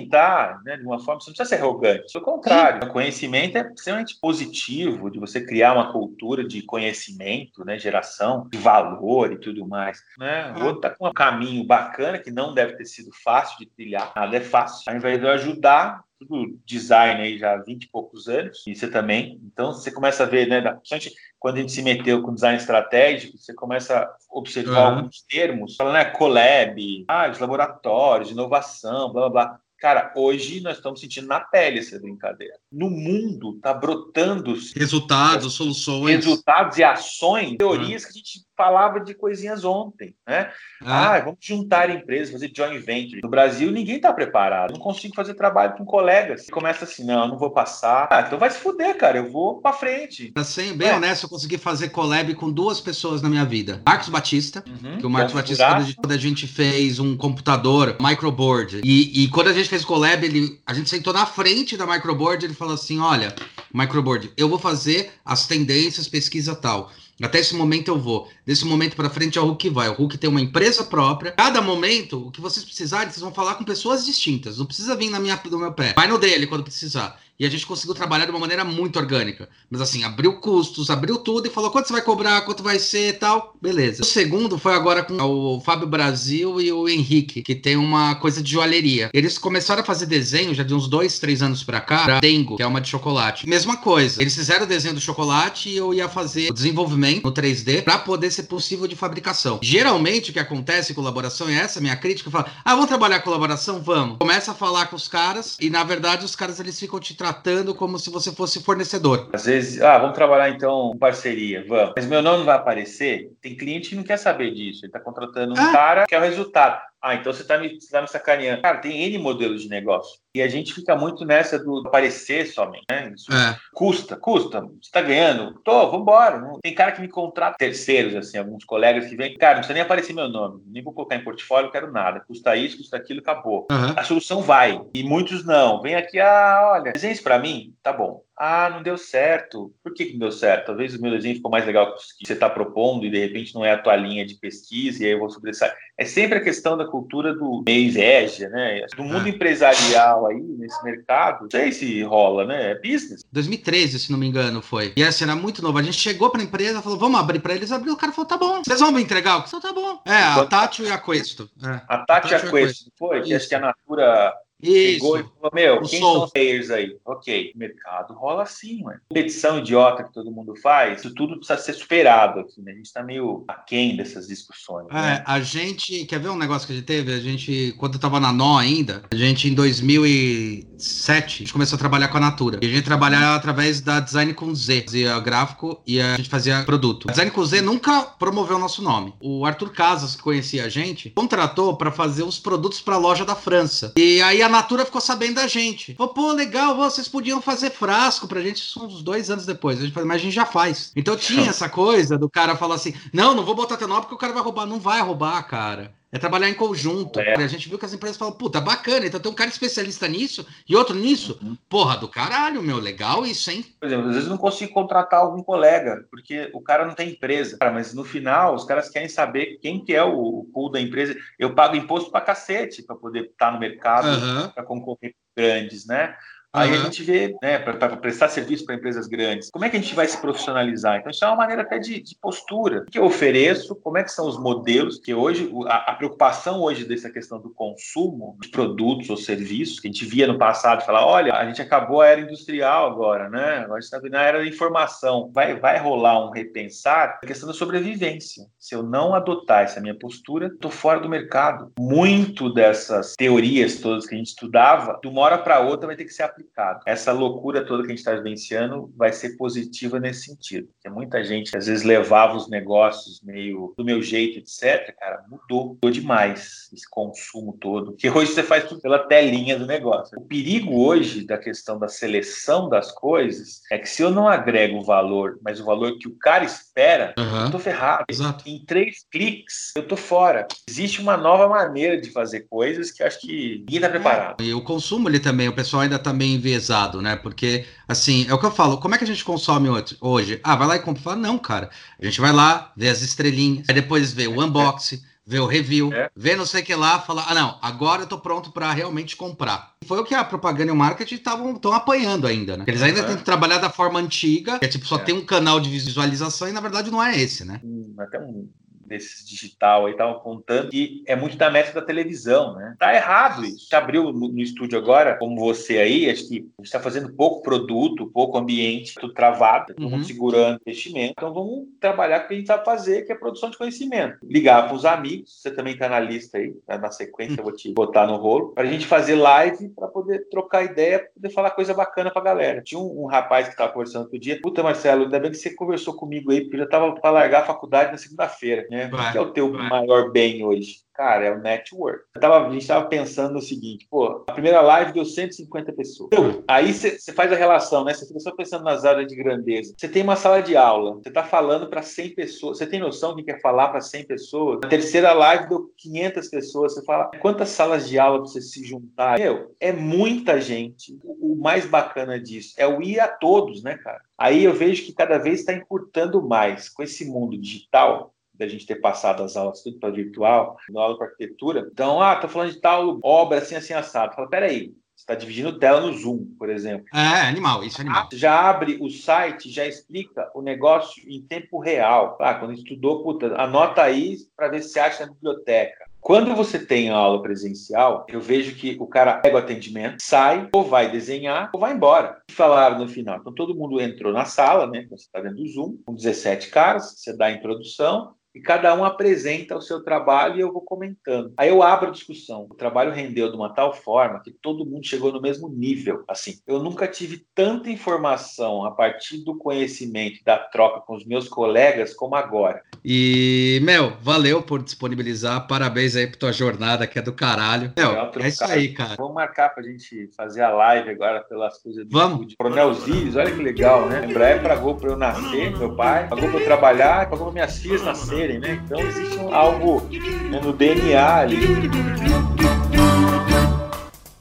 né, de uma forma, você não precisa ser arrogante. Pelo contrário, Sim. o conhecimento é extremamente positivo de você criar uma cultura de conhecimento, né, geração de valor e tudo mais, né? O outro tá com um caminho bacana que não deve ter sido fácil de trilhar, nada é fácil. Ao invés de eu ajudar, tudo design aí já há 20 e poucos anos, e você também. Então você começa a ver, né, bastante quando a gente se meteu com design estratégico, você começa a observar uhum. alguns termos, falando, né, collab, ah, os laboratórios, inovação, blá blá blá. Cara, hoje nós estamos sentindo na pele essa brincadeira. No mundo está brotando resultados, soluções, resultados e ações, teorias que a gente falava de coisinhas ontem, né? Ah, ah vamos juntar empresas, fazer joint venture. No Brasil, ninguém está preparado. Não consigo fazer trabalho com colegas. Começa assim, não, eu não vou passar. Ah, então vai se fuder, cara. Eu vou para frente. Pra ser bem é. honesto, eu consegui fazer collab com duas pessoas na minha vida. Marcos Batista, uhum, que o Marcos Batista, quando a, gente, quando a, gente, fez um computador, microboard, e, e quando a gente fez collab, ele, a gente sentou na frente da microboard, ele falou assim, olha, microboard, eu vou fazer as tendências, pesquisa tal. Até esse momento eu vou. Desse momento para frente é o Hulk vai. O Hulk tem uma empresa própria. Cada momento, o que vocês precisarem, vocês vão falar com pessoas distintas. Não precisa vir na minha, no meu pé. Vai no dele quando precisar. E a gente conseguiu trabalhar de uma maneira muito orgânica. Mas assim, abriu custos, abriu tudo e falou quanto você vai cobrar, quanto vai ser e tal. Beleza. O segundo foi agora com o Fábio Brasil e o Henrique, que tem uma coisa de joalheria. Eles começaram a fazer desenho já de uns dois, três anos pra cá, pra Dengo, que é uma de chocolate. Mesma coisa. Eles fizeram o desenho do chocolate e eu ia fazer o desenvolvimento no 3D para poder ser possível de fabricação. Geralmente o que acontece em colaboração, e essa é minha crítica, fala: ah, vamos trabalhar colaboração? Vamos. Começa a falar com os caras e na verdade os caras eles ficam te tratando tratando como se você fosse fornecedor. Às vezes, ah, vamos trabalhar então em parceria, vamos. Mas meu nome não vai aparecer. Tem cliente que não quer saber disso. Ele está contratando um ah. cara que é o resultado. Ah, então você está me, tá me sacaneando. Cara, tem N modelos de negócio. E a gente fica muito nessa do aparecer somente, né? Isso é. custa, custa. Você está ganhando? Tô, vambora. Tem cara que me contrata, terceiros, assim, alguns colegas que vêm. Cara, não precisa nem aparecer meu nome. Nem vou colocar em portfólio, não quero nada. Custa isso, custa aquilo, acabou. Uhum. A solução vai. E muitos não. Vem aqui, ah, olha, desenha isso para mim? Tá bom. Ah, não deu certo. Por que, que não deu certo? Talvez o meu desenho ficou mais legal que você está propondo e de repente não é a tua linha de pesquisa e aí eu vou sobressair. É sempre a questão da cultura do inveja, né? Do mundo ah. empresarial aí, nesse mercado, não sei se rola, né? É business. 2013, se não me engano, foi. E essa era muito nova. A gente chegou para a empresa, falou, vamos abrir para eles, abriu. O cara falou, tá bom, vocês vão me entregar? Eu falei, tá bom. É, a Tati e a Questo. É. A Tati e a Questo, foi? Que acho que a Natura isso. Chegou e falou, meu, o quem são os players aí? Ok, mercado rola assim, ué. Competição idiota que todo mundo faz, isso tudo precisa ser superado aqui, né? A gente está meio aquém dessas discussões. É, né? a gente, quer ver um negócio que a gente teve? A gente, quando eu tava na Nó ainda, a gente em 2007, a gente começou a trabalhar com a Natura. E a gente trabalhava através da Design com Z, fazia gráfico e a gente fazia produto. A Design com Z nunca promoveu o nosso nome. O Arthur Casas, que conhecia a gente, contratou para fazer os produtos para a loja da França. E aí a a Natura ficou sabendo da gente. Falou, pô, legal, vocês podiam fazer frasco pra gente. Isso uns dois anos depois. A gente falou, mas a gente já faz. Então tinha essa coisa do cara falar assim: não, não vou botar teu nome porque o cara vai roubar. Não vai roubar, cara. É trabalhar em conjunto. É. A gente viu que as empresas falam, puta, bacana, então tem um cara especialista nisso e outro nisso. Uhum. Porra, do caralho, meu, legal isso, hein? Por exemplo, às vezes eu não consigo contratar algum colega, porque o cara não tem empresa. Cara, mas no final, os caras querem saber quem que é o pool da empresa. Eu pago imposto pra cacete para poder estar no mercado, uhum. para concorrer com grandes, né? Aí uhum. a gente vê, né, para prestar serviço para empresas grandes, como é que a gente vai se profissionalizar? Então, isso é uma maneira até de, de postura. O que eu ofereço, como é que são os modelos, que hoje, a, a, preocupação hoje dessa questão do consumo de produtos ou serviços, que a gente via no passado, falar, olha, a gente acabou a era industrial agora, né? Agora a gente está na era da informação. Vai, vai rolar um repensar a questão da sobrevivência. Se eu não adotar essa minha postura, estou fora do mercado. Muito dessas teorias todas que a gente estudava, de uma hora para outra vai ter que ser aplicado aplicado. Essa loucura toda que a gente está vivenciando vai ser positiva nesse sentido. Porque muita gente, às vezes, levava os negócios meio do meu jeito, etc. Cara, mudou. Mudou demais esse consumo todo. Que hoje você faz tudo pela telinha do negócio. O perigo hoje da questão da seleção das coisas é que se eu não agrego o valor, mas o valor que o cara espera, uhum. eu tô ferrado. Exato. Em três cliques, eu tô fora. Existe uma nova maneira de fazer coisas que eu acho que ninguém tá preparado. E o consumo ali também, o pessoal ainda tá meio enviesado, né? Porque, assim, é o que eu falo, como é que a gente consome hoje? Ah, vai lá e compra. Fala, não, cara. A gente vai lá, vê as estrelinhas, aí depois vê o unboxing, vê o review, é. vê não sei o que lá, fala, ah, não, agora eu tô pronto para realmente comprar. Foi o que a propaganda e o marketing estavam tão apanhando ainda, né? Eles ainda têm que trabalhar da forma antiga, que é tipo, só é. tem um canal de visualização e na verdade não é esse, né? Hum, até um desses digital aí estavam contando que é muito da meta da televisão, né? Tá errado isso. Você abriu no, estúdio agora, como você aí, acho que a gente está fazendo pouco produto, pouco ambiente, tudo travado, todo uhum. segurando investimento. Então vamos trabalhar com o que a gente sabe fazer, que é produção de conhecimento. Ligar para os amigos, você também está na lista aí, tá na sequência eu vou te botar no rolo, para a gente fazer live para poder trocar ideia, poder falar coisa bacana para a galera. Tinha um, um rapaz que estava conversando outro dia, puta Marcelo, ainda bem que você conversou comigo aí, porque eu já estava para largar a faculdade na segunda-feira, né? Né? O que é o teu maior bem hoje? Cara, é o network. Eu tava, a gente estava pensando no seguinte, pô, a primeira live deu 150 pessoas. Aí você faz a relação, né? Você fica só pensando nas áreas de grandeza. Você tem uma sala de aula, você está falando para 100 pessoas. Você tem noção que quer falar para 100 pessoas? Na terceira live deu 500 pessoas. Você fala, quantas salas de aula você se juntar? Meu, é muita gente. O mais bacana disso é o ir a todos, né, cara? Aí eu vejo que cada vez está encurtando mais com esse mundo digital da gente ter passado as aulas tudo para virtual, na aula para arquitetura. Então, ah, tô falando de tal obra assim, assim, assado. Fala, peraí, você está dividindo tela no Zoom, por exemplo. É, animal, isso é animal. Já abre o site, já explica o negócio em tempo real. Ah, quando estudou, puta, anota aí para ver se acha na biblioteca. Quando você tem aula presencial, eu vejo que o cara pega o atendimento, sai, ou vai desenhar, ou vai embora. Falaram no final. Então todo mundo entrou na sala, né? Você está dentro do Zoom, com 17 caras, você dá a introdução, e cada um apresenta o seu trabalho e eu vou comentando. Aí eu abro a discussão. O trabalho rendeu de uma tal forma que todo mundo chegou no mesmo nível. Assim, eu nunca tive tanta informação a partir do conhecimento da troca com os meus colegas como agora. E, Mel, valeu por disponibilizar. Parabéns aí por tua jornada, que é do caralho. Mel, é isso aí, cara. Vamos marcar pra gente fazer a live agora pelas coisas do Vamos. Estúdio. Coronel olha que legal, né? Embraer pagou pra eu nascer, meu pai, pagou pra eu trabalhar, pagou pra minhas filhas nascer né? Então existe um, algo né, no DNA ali.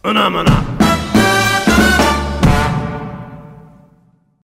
Maná, maná.